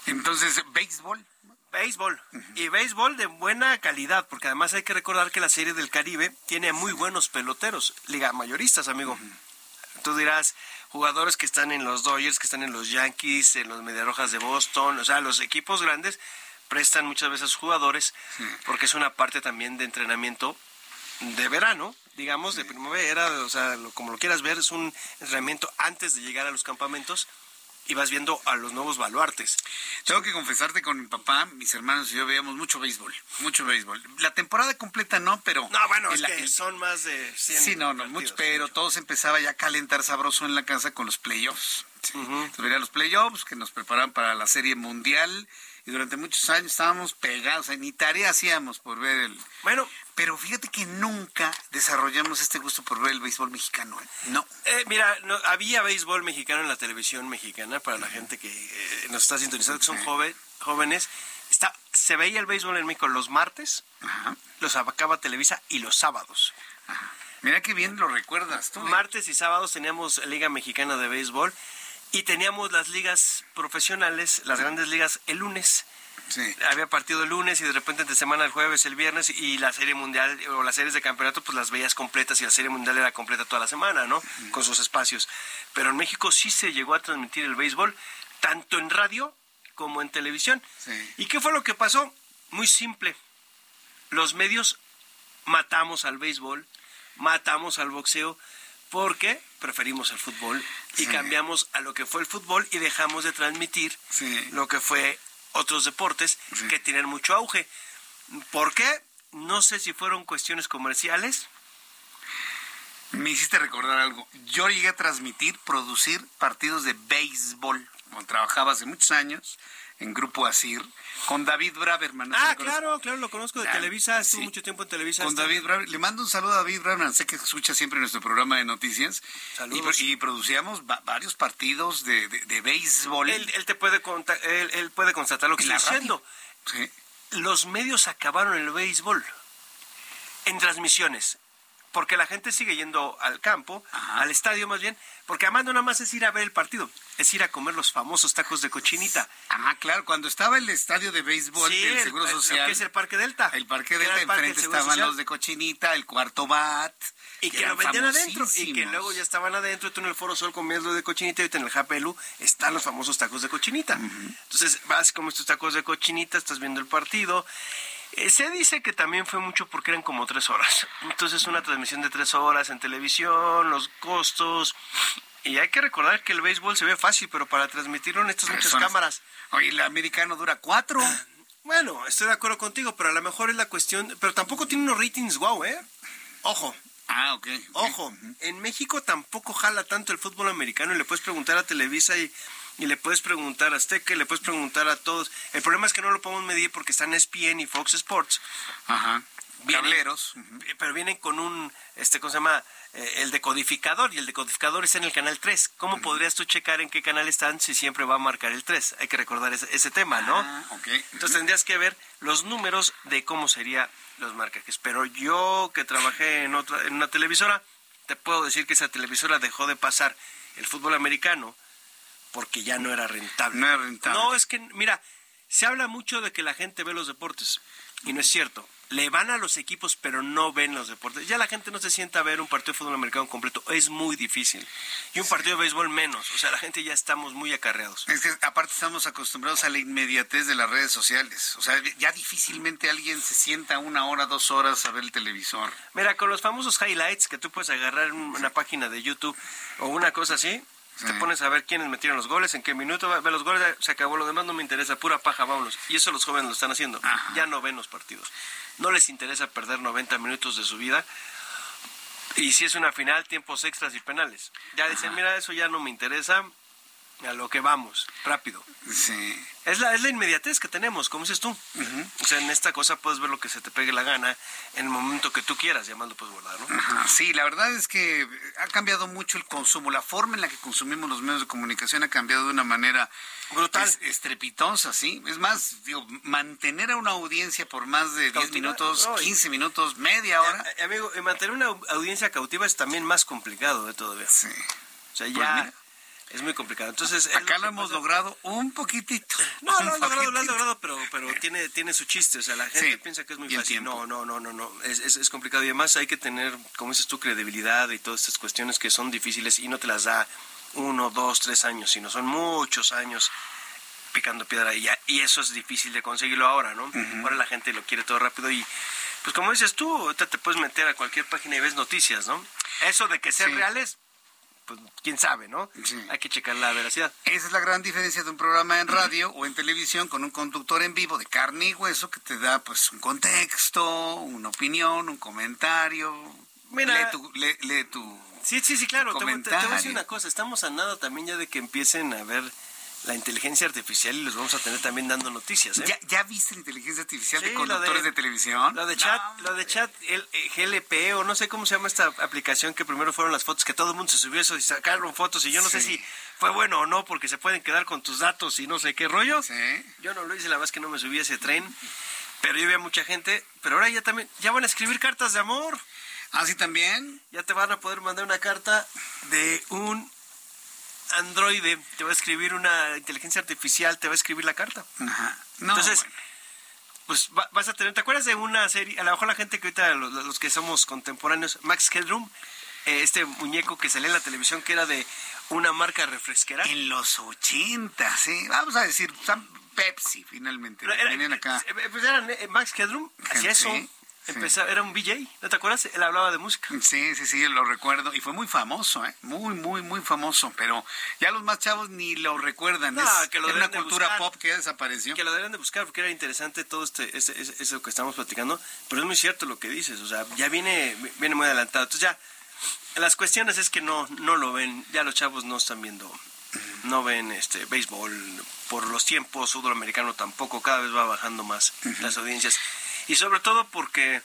Entonces, béisbol. Béisbol. Y béisbol de buena calidad, porque además hay que recordar que la Serie del Caribe tiene muy buenos peloteros, liga mayoristas, amigo. Tú dirás, jugadores que están en los Dodgers, que están en los Yankees, en los Mediarrojas de Boston, o sea, los equipos grandes prestan muchas veces jugadores porque es una parte también de entrenamiento de verano, digamos, de primavera, o sea, como lo quieras ver, es un entrenamiento antes de llegar a los campamentos y vas viendo a los nuevos baluartes. Tengo que confesarte con mi papá, mis hermanos y yo veíamos mucho béisbol, mucho béisbol. La temporada completa no, pero... No, bueno, es que son más de 100 Sí, no, no, mucho, pero todo se empezaba ya a calentar sabroso en la casa con los playoffs. Sí. los playoffs que nos preparaban para la Serie Mundial y durante muchos años estábamos pegados, ni tarea hacíamos por ver el... Bueno, pero fíjate que nunca desarrollamos este gusto por ver el béisbol mexicano. ¿eh? No. Eh, mira, no, había béisbol mexicano en la televisión mexicana para la gente que eh, nos está sintonizando, que son jóvenes. Está, se veía el béisbol en México los martes, los abacaba Televisa y los sábados. Mira qué bien lo recuerdas tú. Martes y sábados teníamos Liga Mexicana de Béisbol y teníamos las ligas profesionales, las grandes ligas, el lunes. Había partido el lunes y de repente entre semana el jueves, el viernes y la serie mundial o las series de campeonato pues las veías completas y la serie mundial era completa toda la semana, ¿no? Con sus espacios. Pero en México sí se llegó a transmitir el béisbol tanto en radio como en televisión. ¿Y qué fue lo que pasó? Muy simple. Los medios matamos al béisbol, matamos al boxeo porque preferimos el fútbol y cambiamos a lo que fue el fútbol y dejamos de transmitir lo que fue otros deportes que tienen mucho auge. ¿Por qué? No sé si fueron cuestiones comerciales. Me hiciste recordar algo. Yo llegué a transmitir, producir partidos de béisbol. Trabajaba hace muchos años en Grupo Asir, con David Braverman. ah, claro, claro, lo conozco de Televisa, estuvo mucho tiempo en Televisa. Con David Braverman. Le mando un saludo a David Braverman, sé que escucha siempre nuestro programa de noticias. Saludos. Y, producíamos varios partidos de, de, béisbol. Él, te puede, él, él, puede constatar lo que está diciendo. Los medios acabaron el béisbol en transmisiones. Porque la gente sigue yendo al campo, al estadio más bien, porque además no nada más es ir a ver el partido, es ir a comer los famosos tacos de cochinita. Ah, claro, cuando estaba el estadio de béisbol Sí, del el- Seguro el- lo Social. que es el Parque Delta. El Parque Delta, enfrente estaban Social. los de cochinita, el cuarto bat. Y que lo vendían adentro. Y que luego ya estaban adentro. Tú en el Foro Sol comiendo de cochinita y ahorita en el Japelu están los famosos tacos de cochinita. Entonces vas, comes tus tacos de cochinita, estás viendo el partido. Eh, se dice que también fue mucho porque eran como tres horas. Entonces una transmisión de tres horas en televisión, los costos. Y hay que recordar que el béisbol se ve fácil, pero para transmitirlo necesitas muchas cámaras. Oye, el americano dura cuatro. (laughs) Bueno, estoy de acuerdo contigo, pero a lo mejor es la cuestión. Pero tampoco tiene unos ratings guau, ¿eh? Ojo. Ah, ok. Ojo, en México tampoco jala tanto el fútbol americano y le puedes preguntar a Televisa y, y le puedes preguntar a Azteca y le puedes preguntar a todos. El problema es que no lo podemos medir porque están ESPN y Fox Sports. Ajá. Vienen- Cableros. Pero vienen con un, este, ¿cómo se llama? Eh, el decodificador y el decodificador está en el canal 3. ¿Cómo podrías tú checar en qué canal están si siempre va a marcar el 3? Hay que recordar ese, ese tema, ¿no? Ah. Entonces tendrías que ver los números de cómo sería los marcajes. Pero yo que trabajé en otra, en una televisora, te puedo decir que esa televisora dejó de pasar el fútbol americano porque ya no era rentable. No era rentable. No, es que, mira, se habla mucho de que la gente ve los deportes y no es cierto. Le van a los equipos, pero no ven los deportes. Ya la gente no se sienta a ver un partido de fútbol americano completo. Es muy difícil. Y un partido de béisbol menos. O sea, la gente ya estamos muy acarreados. Es que aparte estamos acostumbrados a la inmediatez de las redes sociales. O sea, ya difícilmente alguien se sienta una hora, dos horas a ver el televisor. Mira, con los famosos highlights que tú puedes agarrar un- una página de YouTube o una cosa así, te pones a ver quiénes metieron los goles, en qué minuto, va- ve los goles, se acabó lo demás, no me interesa, pura paja, vámonos. Y eso los jóvenes lo están haciendo, ya no ven los partidos. No les interesa perder 90 minutos de su vida. Y si es una final, tiempos extras y penales. Ya dicen, mira, eso ya no me interesa, a lo que vamos, rápido. Sí. Es la, es la inmediatez que tenemos, como dices tú. O sea, en esta cosa puedes ver lo que se te pegue la gana en el momento que tú quieras, lo puedes guardar, ¿no? Sí, la verdad es que ha cambiado mucho el consumo. La forma en la que consumimos los medios de comunicación ha cambiado de una manera brutal, es- estrepitosa, ¿sí? Es más, digo, mantener a una audiencia por más de 10 Cautiva- minutos, no, y- 15 minutos, media hora. Eh, amigo, eh, mantener una au- audiencia cautiva es también más complicado de todavía. Sí. O sea, Pues ya. Es muy complicado. Entonces, es Acá lo hemos pasa. logrado un poquitito. (laughs) No, un lo han logrado, lo poquitito. logrado, pero, pero tiene, tiene su chiste. O sea, la gente Sí, piensa que es muy fácil. No, no, no, no, no. Es, es, es complicado. Y además hay que tener, como dices tú, credibilidad y todas estas cuestiones que son difíciles y no te las da uno, dos, tres años, sino son muchos años picando piedra y, ya, y eso es difícil de conseguirlo ahora, ¿no? Ahora la gente lo quiere todo rápido y pues como dices tú, ahorita te puedes meter a cualquier página y ves noticias, ¿no? Eso de que sean Sí. reales, pues quién sabe, ¿no? Hay que checar la veracidad. Esa es la gran diferencia de un programa en radio o en televisión con un conductor en vivo de carne y hueso que te da pues un contexto, una opinión, un comentario. Mira- lee tu, lee, lee tu Sí, sí, sí, claro. Te, voy- te- te voy a decir una cosa. Estamos a nada también ya de que empiecen a ver la inteligencia artificial y los vamos a tener también dando noticias, ¿eh? ¿Ya, ya viste la inteligencia artificial Sí, de conductores de, televisión? Lo de chat, lo de chat, el, eh, GLP o no sé cómo se llama esta aplicación que primero fueron las fotos, que todo el mundo se subió eso y sacaron fotos y yo no sé si fue bueno o no porque se pueden quedar con tus datos y no sé qué rollo. Sí. Yo no lo hice, la verdad es que no me subí a ese tren, pero yo vi a mucha gente, pero ahora ya también, ya van a escribir cartas de amor. ¿Ah, sí también? Ya te van a poder mandar una carta de un androide, te va a escribir una inteligencia artificial, te va a escribir la carta. Ajá. No, Entonces, bueno. pues va- vas a tener, ¿te acuerdas de una serie? A lo mejor la gente que ahorita, los, los que somos contemporáneos, Max Headroom, eh, este muñeco que salía en la televisión que era de una marca refresquera. En los 80, sí. Vamos a decir, Pepsi, finalmente. Era- Venían acá. eh, pues era eh, Max Headroom, hacía eso. Sí, sí. Empezaba, era un VJ, ¿no te acuerdas? Él hablaba de música. Sí, sí, sí, lo recuerdo. Y fue muy famoso, ¿eh? Muy, muy, muy famoso. Pero ya los más chavos ni lo recuerdan. No, es que lo deben una cultura buscar. pop que ya desapareció. Que lo deberían de buscar porque era interesante todo este, ese- ese- eso que estamos platicando, pero es muy cierto lo que dices, o sea, ya viene, viene muy adelantado. Entonces ya, las cuestiones es que no, no lo ven, ya los chavos no están viendo, no ven este béisbol por los tiempos, fútbol americano tampoco, cada vez va bajando más las audiencias. Y sobre todo porque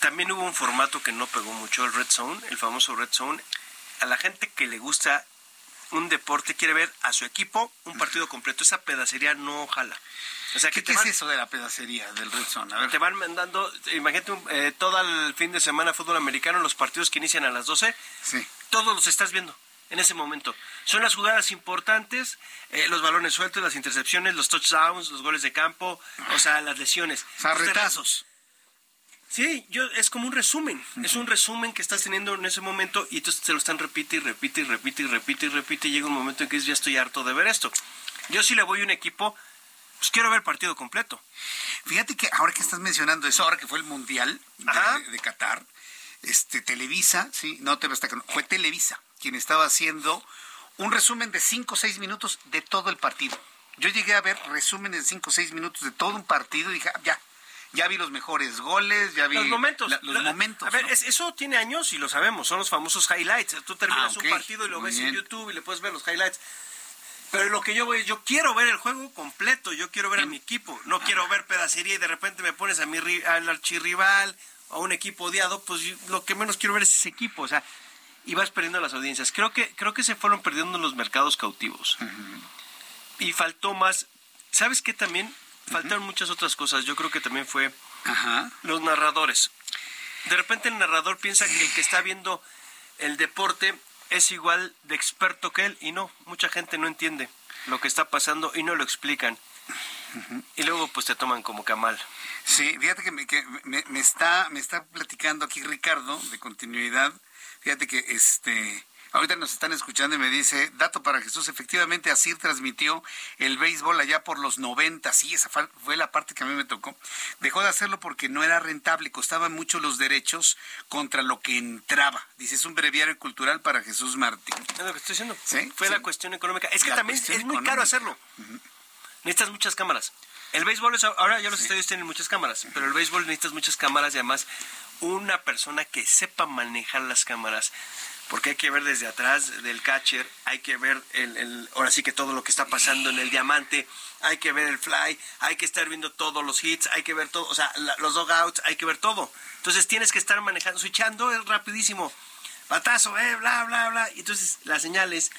también hubo un formato que no pegó mucho, el Red Zone, el famoso Red Zone. A la gente que le gusta un deporte quiere ver a su equipo un partido completo. Esa pedacería no jala. O sea, ¿Qué, te qué van, es eso de la pedacería del Red Zone? A ver. te van mandando, imagínate, un- eh, todo el fin de semana fútbol americano, los partidos que inician a las 12, Sí. todos los estás viendo en ese momento. Son las jugadas importantes, eh, los balones sueltos, las intercepciones, los touchdowns, los goles de campo, o sea, las lesiones. O sea, Entonces, retazos. Sí, yo, es como un resumen. Es un resumen que estás teniendo en ese momento y entonces te lo están repite y repite y repite y repite y repite. Y llega un momento en que ya estoy harto de ver esto. Yo sí le voy a un equipo, pues quiero ver el partido completo. Fíjate que ahora que estás mencionando eso, ahora que fue el Mundial de, de Qatar, este Televisa, sí, no te Azteca, no, fue Televisa quien estaba haciendo un resumen de 5 o 6 minutos de todo el partido. Yo llegué a ver resúmenes de 5 o 6 minutos de todo un partido y dije, ah, ya, ya vi los mejores goles, ya vi Los momentos. la- los La- momentos. A ver, ¿no? es- eso tiene años y lo sabemos, son los famosos highlights. Tú terminas Ah, un partido y lo Muy ves bien. en YouTube y le puedes ver los highlights. Pero lo que yo voy, yo quiero ver el juego completo, yo quiero ver a mi equipo, no quiero ver pedacería y de repente me pones a mi al archirrival o a un equipo odiado, pues yo- lo que menos quiero ver es ese equipo, o sea, y vas perdiendo las audiencias. Creo que creo que se fueron perdiendo los mercados cautivos. Y faltó más, ¿sabes qué también? Faltaron muchas otras cosas. Yo creo que también fue Ajá. los narradores. De repente el narrador piensa que el que está viendo el deporte es igual de experto que él y no, mucha gente no entiende lo que está pasando y no lo explican. Y luego pues te toman como camal. Sí, fíjate que, me, que me- me está me está platicando aquí Ricardo de continuidad. Fíjate que este ahorita nos están escuchando y me dice, dato para Jesús, efectivamente así transmitió el béisbol allá por los 90, sí, esa fue- la parte que a mí me tocó. Dejó de hacerlo porque no era rentable, costaban mucho los derechos contra lo que entraba. Dice, es un breviario cultural para Jesús Martín. Es lo que estoy diciendo. Sí, Fue sí. la cuestión económica. Es que La también es muy caro hacerlo. Necesitas muchas cámaras. El béisbol es, ahora ya los estadios tienen muchas cámaras, pero el béisbol necesitas muchas cámaras y además una persona que sepa manejar las cámaras. Porque hay que ver desde atrás del catcher, hay que ver el, el- ahora sí que todo lo que está pasando en el diamante, hay que ver el fly, hay que estar viendo todos los hits, hay que ver todo, o sea, la- los dogouts, hay que ver todo. Entonces tienes que estar manejando, switchando es rapidísimo. Batazo, eh, bla, bla, bla. Y entonces las señales.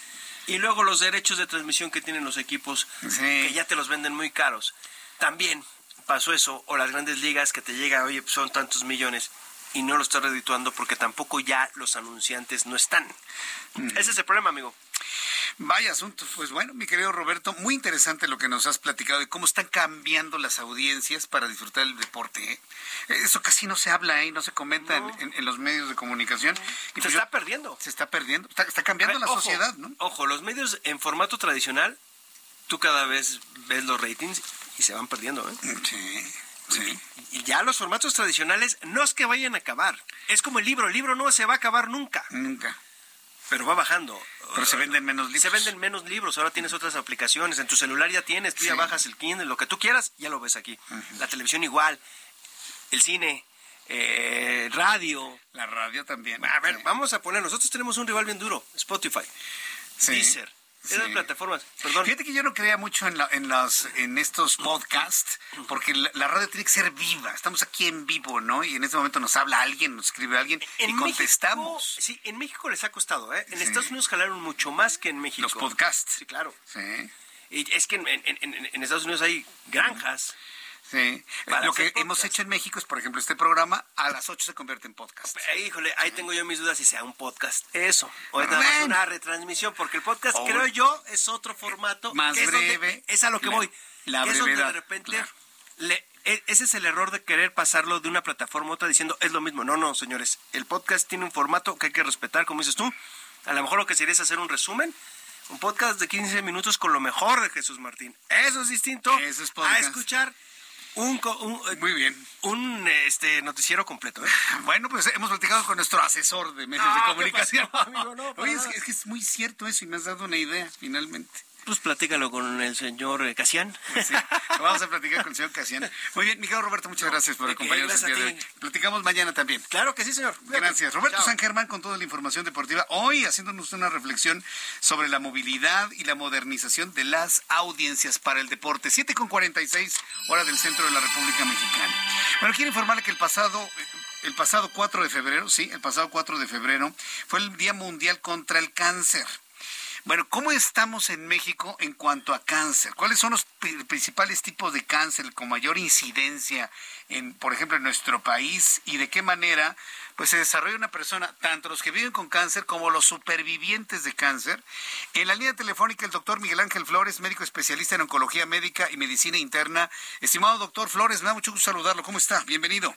Y luego los derechos de transmisión que tienen los equipos, que ya te los venden muy caros. También pasó eso, o las grandes ligas que te llega, oye, son tantos millones, y no lo está redituando porque tampoco ya los anunciantes no están. Ese es el problema, amigo. Vaya asunto. Pues bueno, mi querido Roberto, muy interesante lo que nos has platicado de cómo están cambiando las audiencias para disfrutar del deporte. ¿eh? Eso casi no se habla y no se comenta en- en, en los medios de comunicación. Y Se pues yo- está perdiendo. Se está perdiendo. Está, está cambiando la ojo, sociedad, ¿no? Ojo, los medios en formato tradicional, tú cada vez ves los ratings y se van perdiendo, ¿eh? Sí, sí. Y ya los formatos tradicionales no es que vayan a acabar. Es como el libro, el libro no se va a acabar nunca. Nunca. Pero va bajando. Pero se venden menos libros. Se venden menos libros, ahora tienes otras aplicaciones, en tu celular ya tienes, tú ya Sí. bajas el Kindle, lo que tú quieras, ya lo ves aquí. La televisión igual, el cine, eh, radio. La radio también. A ver, vamos a poner, nosotros tenemos un rival bien duro, Spotify, Sí. Deezer, esas Sí. plataformas. Perdón. Fíjate que yo no creía mucho en, la- en, las, en estos podcasts, porque la, la radio tiene que ser viva. Estamos aquí en vivo, ¿no? Y en este momento nos habla alguien, nos escribe alguien y contestamos. Sí, en México les ha costado, ¿eh? En Sí. Estados Unidos jalaron mucho más que en México. Los podcasts. Sí, claro. Sí. Y es que en, en- en- en Estados Unidos hay granjas. Sí. Lo que hemos hecho en México es, por ejemplo, este programa a las 8 se convierte en podcast. Eh, híjole, ahí tengo yo mis dudas si sea un podcast eso. O es nada una retransmisión, porque el podcast, creo yo, es otro formato. Más que es donde- breve. es a lo que voy. la que es donde brevedad, de repente. claro. le- e- ese es el error de querer pasarlo de una plataforma a otra diciendo es lo mismo. No, no, señores. El podcast tiene un formato que hay que respetar, como dices tú. A lo mejor lo que sería es hacer un resumen. Un podcast de 15 minutos con lo mejor de Jesús Martín. Eso es distinto Eso es a escuchar un, un, eh, Muy bien. un este noticiero completo. ¿eh? (laughs) Bueno, pues hemos platicado con nuestro asesor de medios de ¿qué comunicación. pasó, amigo? No, (laughs) para Oye, es que, es que es muy cierto eso y me has dado una idea, finalmente. Pues platícalo con el señor eh, Casián. Sí, vamos a platicar con el señor Casiano. Muy bien, Miguel Roberto, muchas gracias por acompañarnos el día de hoy. ti. Platicamos mañana también. Claro que sí, señor. Gracias. Roberto Chao. San Germán con toda la información deportiva. Hoy haciéndonos una reflexión sobre la movilidad y la modernización de las audiencias para el deporte. 7 con 46 hora del centro de la República Mexicana. Bueno, quiero informarle que el pasado... El pasado 4 de febrero, sí, el pasado 4 de febrero fue el Día Mundial contra el Cáncer. Bueno, ¿cómo estamos en México en cuanto a cáncer? ¿Cuáles son los principales tipos de cáncer con mayor incidencia, en, por ejemplo, en nuestro país? ¿Y de qué manera pues, se desarrolla una persona, tanto los que viven con cáncer como los supervivientes de cáncer? En la línea telefónica, el doctor Miguel Ángel Flores, médico especialista en oncología médica y medicina interna. Estimado doctor Flores, me da mucho gusto saludarlo. ¿Cómo está? Bienvenido.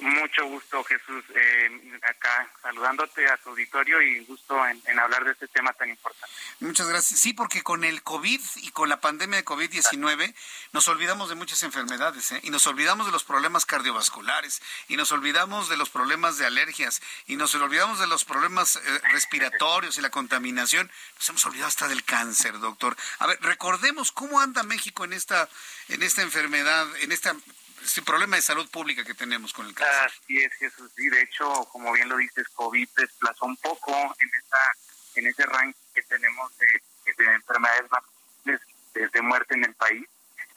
Mucho gusto, Jesús, eh, acá saludándote a tu auditorio y gusto en, hablar de este tema tan importante. Muchas gracias. Sí, porque con el COVID y con la pandemia de COVID-19 nos olvidamos de muchas enfermedades ¿eh? y nos olvidamos de los problemas cardiovasculares y nos olvidamos de los problemas de alergias y nos olvidamos de los problemas eh, respiratorios y la contaminación. Nos hemos olvidado hasta del cáncer, doctor. A ver, recordemos cómo anda México en esta, en esta enfermedad, en esta este problema de salud pública que tenemos con el cáncer. Así es, Jesús. Y de hecho, como bien lo dices, COVID desplazó un poco en esa en ese ranking que tenemos de, enfermedades más de, muerte en el país.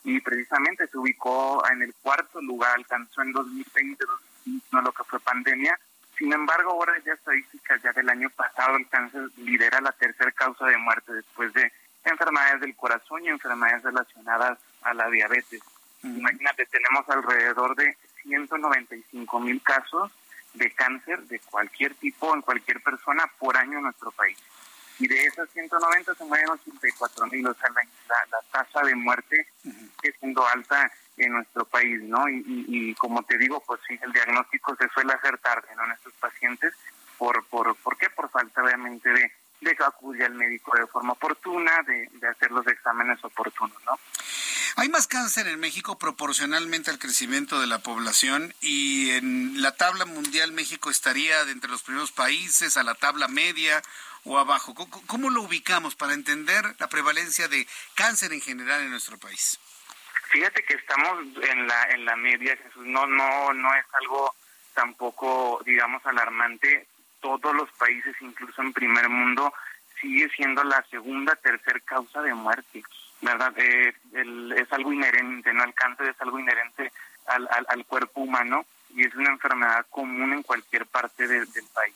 Y precisamente se ubicó en el cuarto lugar, alcanzó en 2020, no lo que fue pandemia. Sin embargo, ahora ya estadísticas ya del año pasado, el cáncer lidera la tercera causa de muerte después de enfermedades del corazón y enfermedades relacionadas a la diabetes. Imagínate, tenemos alrededor de 195 mil casos de cáncer de cualquier tipo en cualquier persona por año en nuestro país. Y de esas 190 se mueren 84 mil, o sea, la, tasa de muerte es siendo alta en nuestro país, ¿no? Y, como te digo, pues sí, el diagnóstico se suele hacer tarde, ¿no? En estos pacientes, ¿por, por, ¿por qué? Por falta obviamente de, de que acude al médico de forma oportuna, de, de hacer los exámenes oportunos, ¿no? Hay más cáncer en México proporcionalmente al crecimiento de la población y en la tabla mundial México estaría de entre los primeros países, a la tabla media o abajo. ¿Cómo, lo ubicamos para entender la prevalencia de cáncer en general en nuestro país? Fíjate que estamos en la en la media, Jesús. No no no es algo tampoco digamos alarmante. Todos los países, incluso en primer mundo, sigue siendo la segunda, tercera causa de muerte. ¿verdad? Eh, es algo inherente, no el cáncer es algo inherente al, al, cuerpo humano y es una enfermedad común en cualquier parte del país,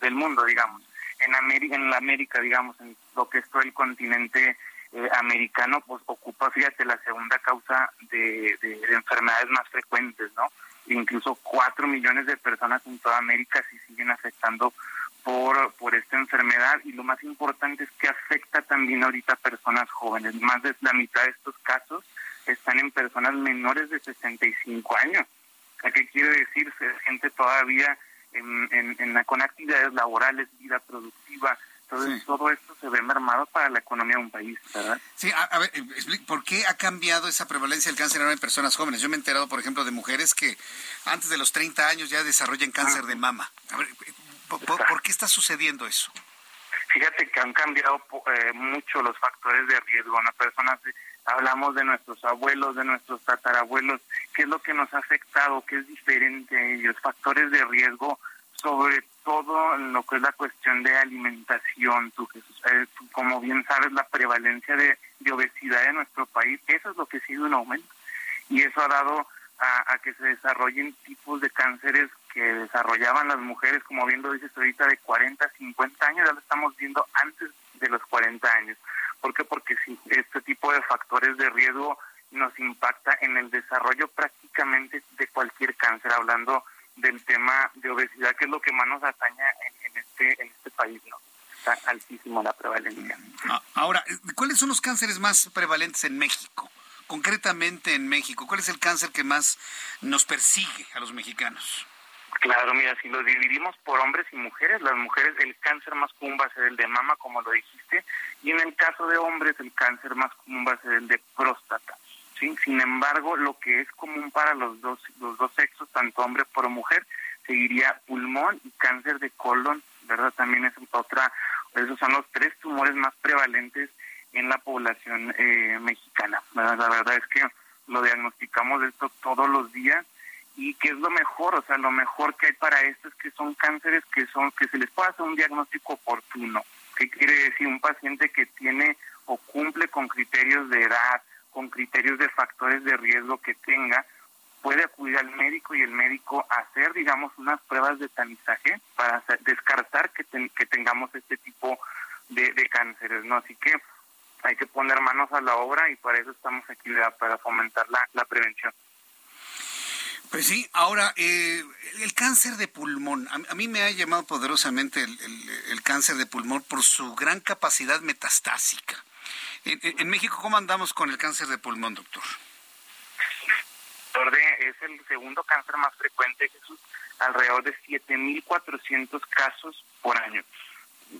del mundo, digamos. En América, en la América, digamos, en lo que es todo el continente eh, americano, pues ocupa, fíjate, la segunda causa de, enfermedades más frecuentes, ¿no? Incluso cuatro millones de personas en toda América sí siguen afectando por, por esta enfermedad y lo más importante es que afecta también ahorita a personas jóvenes. Más de la mitad de estos casos están en personas menores de 65 años. ¿Qué quiere decir? Gente todavía en, en, con actividades laborales, vida productiva. Entonces, todo esto se ve mermado para la economía de un país, ¿verdad? Sí, a, ver, ¿por qué ha cambiado esa prevalencia del cáncer en personas jóvenes? Yo me he enterado, por ejemplo, de mujeres que antes de los 30 años ya desarrollan cáncer de mama. A ver, ¿Por, qué está sucediendo eso? Fíjate que han cambiado eh, mucho los factores de riesgo. Una persona, hablamos de nuestros abuelos, de nuestros tatarabuelos, qué es lo que nos ha afectado, qué es diferente a ellos, factores de riesgo, sobre todo lo que es la cuestión de alimentación. Tú, eh, como bien sabes, la prevalencia de, obesidad en nuestro país, eso es lo que sigue un aumento. Y eso ha dado a, que se desarrollen tipos de cánceres que desarrollaban las mujeres, como bien lo dices ahorita, de 40, 50 años, ya lo estamos viendo antes de los 40 años. ¿Por qué? Porque si este tipo de factores de riesgo nos impacta en el desarrollo prácticamente de cualquier cáncer, hablando del tema de obesidad, que es lo que más nos ataña en, este, en este país, ¿no? Está altísimo la prevalencia. Ah, ahora, ¿cuáles son los cánceres más prevalentes en México? concretamente en México? ¿Cuál es el cáncer que más nos persigue a los mexicanos? Claro, mira, si lo dividimos por hombres y mujeres, las mujeres el cáncer más común va a ser el de mama, como lo dijiste, y en el caso de hombres el cáncer más común va a ser el de próstata. Sin embargo, lo que es común para los dos, los dos sexos, tanto hombre como mujer, seguiría pulmón y cáncer de colon, ¿verdad? También es otra, esos son los tres tumores más prevalentes en la población eh, mexicana. La verdad es que lo diagnosticamos esto todos los días y que es lo mejor, o sea, lo mejor que hay para esto es que son cánceres que son que se les puede hacer un diagnóstico oportuno. ¿Qué quiere decir? Un paciente que tiene o cumple con criterios de edad, con criterios de factores de riesgo que tenga, puede acudir al médico y el médico hacer, digamos, unas pruebas de tamizaje para descartar que, que tengamos este tipo de, cánceres, ¿no? Así que hay que poner manos a la obra y para eso estamos aquí, para fomentar la, prevención. Pues sí, ahora, eh, el cáncer de pulmón, a, mí me ha llamado poderosamente el, cáncer de pulmón por su gran capacidad metastásica. En, México, ¿cómo andamos con el cáncer de pulmón, doctor? Es el segundo cáncer más frecuente, Jesús, alrededor de 7.400 casos por año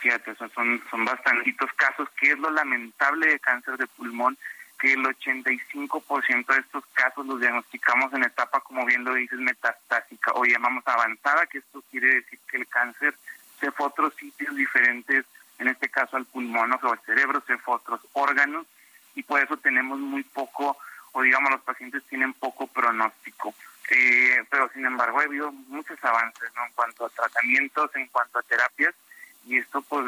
fíjate, son, son bastantitos casos, que es lo lamentable de cáncer de pulmón, que el 85% de estos casos los diagnosticamos en etapa, como bien lo dices, metastásica o llamamos avanzada, que esto quiere decir que el cáncer se fue a otros sitios diferentes, en este caso al pulmón o al cerebro, se fue a otros órganos, y por eso tenemos muy poco, o digamos los pacientes tienen poco pronóstico. Eh, pero sin embargo ha habido muchos avances ¿no? en cuanto a tratamientos, en cuanto a terapias, y esto pues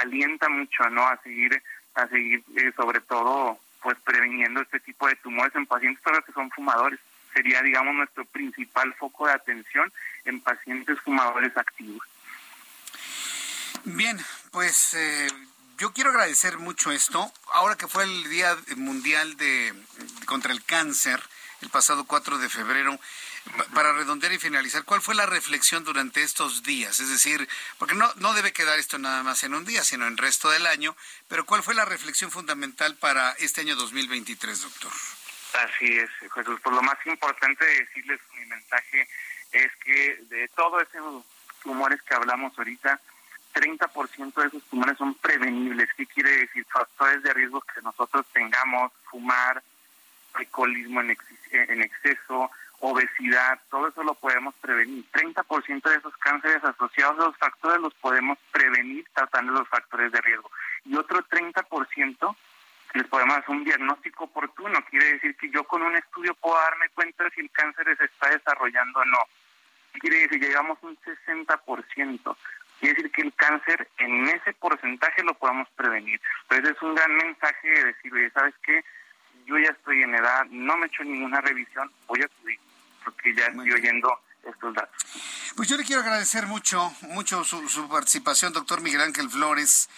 alienta mucho no a seguir a seguir eh, sobre todo pues previniendo este tipo de tumores en pacientes que son fumadores sería digamos nuestro principal foco de atención en pacientes fumadores activos bien pues eh, yo quiero agradecer mucho esto ahora que fue el día mundial de contra el cáncer el pasado 4 de febrero para redondear y finalizar, ¿cuál fue la reflexión durante estos días? Es decir, porque no, no debe quedar esto nada más en un día, sino en el resto del año, pero ¿cuál fue la reflexión fundamental para este año 2023, doctor? Así es, Jesús. Por lo más importante de decirles mi mensaje es que de todos esos tumores que hablamos ahorita, 30% de esos tumores son prevenibles. ¿Qué quiere decir? Factores de riesgo que nosotros tengamos, fumar, alcoholismo en, en exceso, obesidad, todo eso lo podemos prevenir. 30% de esos cánceres asociados a los factores los podemos prevenir tratando los factores de riesgo. Y otro 30% les podemos hacer un diagnóstico oportuno. Quiere decir que yo con un estudio puedo darme cuenta si el cáncer se está desarrollando o no. Quiere decir llegamos un 60%. Quiere decir que el cáncer en ese porcentaje lo podemos prevenir. Entonces es un gran mensaje de decir, ¿sabes qué? Yo ya estoy en edad, no me he hecho ninguna revisión, voy a subir porque ya estoy oyendo estos datos. Pues yo le quiero agradecer mucho, mucho su, participación, doctor Miguel Ángel Flores.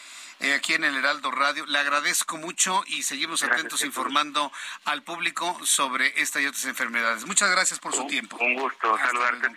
Eh, aquí en el Heraldo Radio. Le agradezco mucho y seguimos atentos informando al público sobre esta y otras enfermedades. Muchas gracias por su tiempo. Un gusto saludarte.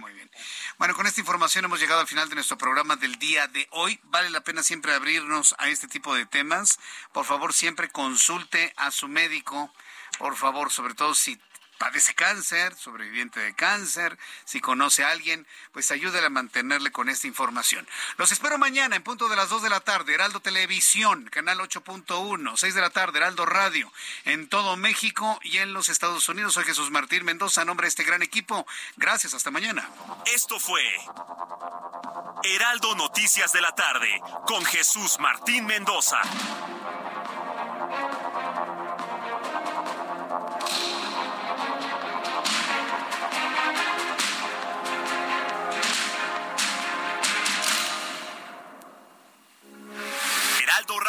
muy bien. Bueno, con esta información hemos llegado al final de nuestro programa del día de hoy. Vale la pena siempre abrirnos a este tipo de temas. Por favor, siempre consulte a su médico. Por favor, sobre todo si padece cáncer, sobreviviente de cáncer, si conoce a alguien, pues ayúdele a mantenerle con esta información. Los espero mañana en punto de las 2 de la tarde, Heraldo Televisión, canal 8.1, 6 de la tarde, Heraldo Radio, en todo México y en los Estados Unidos. Soy Jesús Martín Mendoza, nombre de este gran equipo. Gracias, hasta mañana. Esto fue Heraldo Noticias de la tarde con Jesús Martín Mendoza.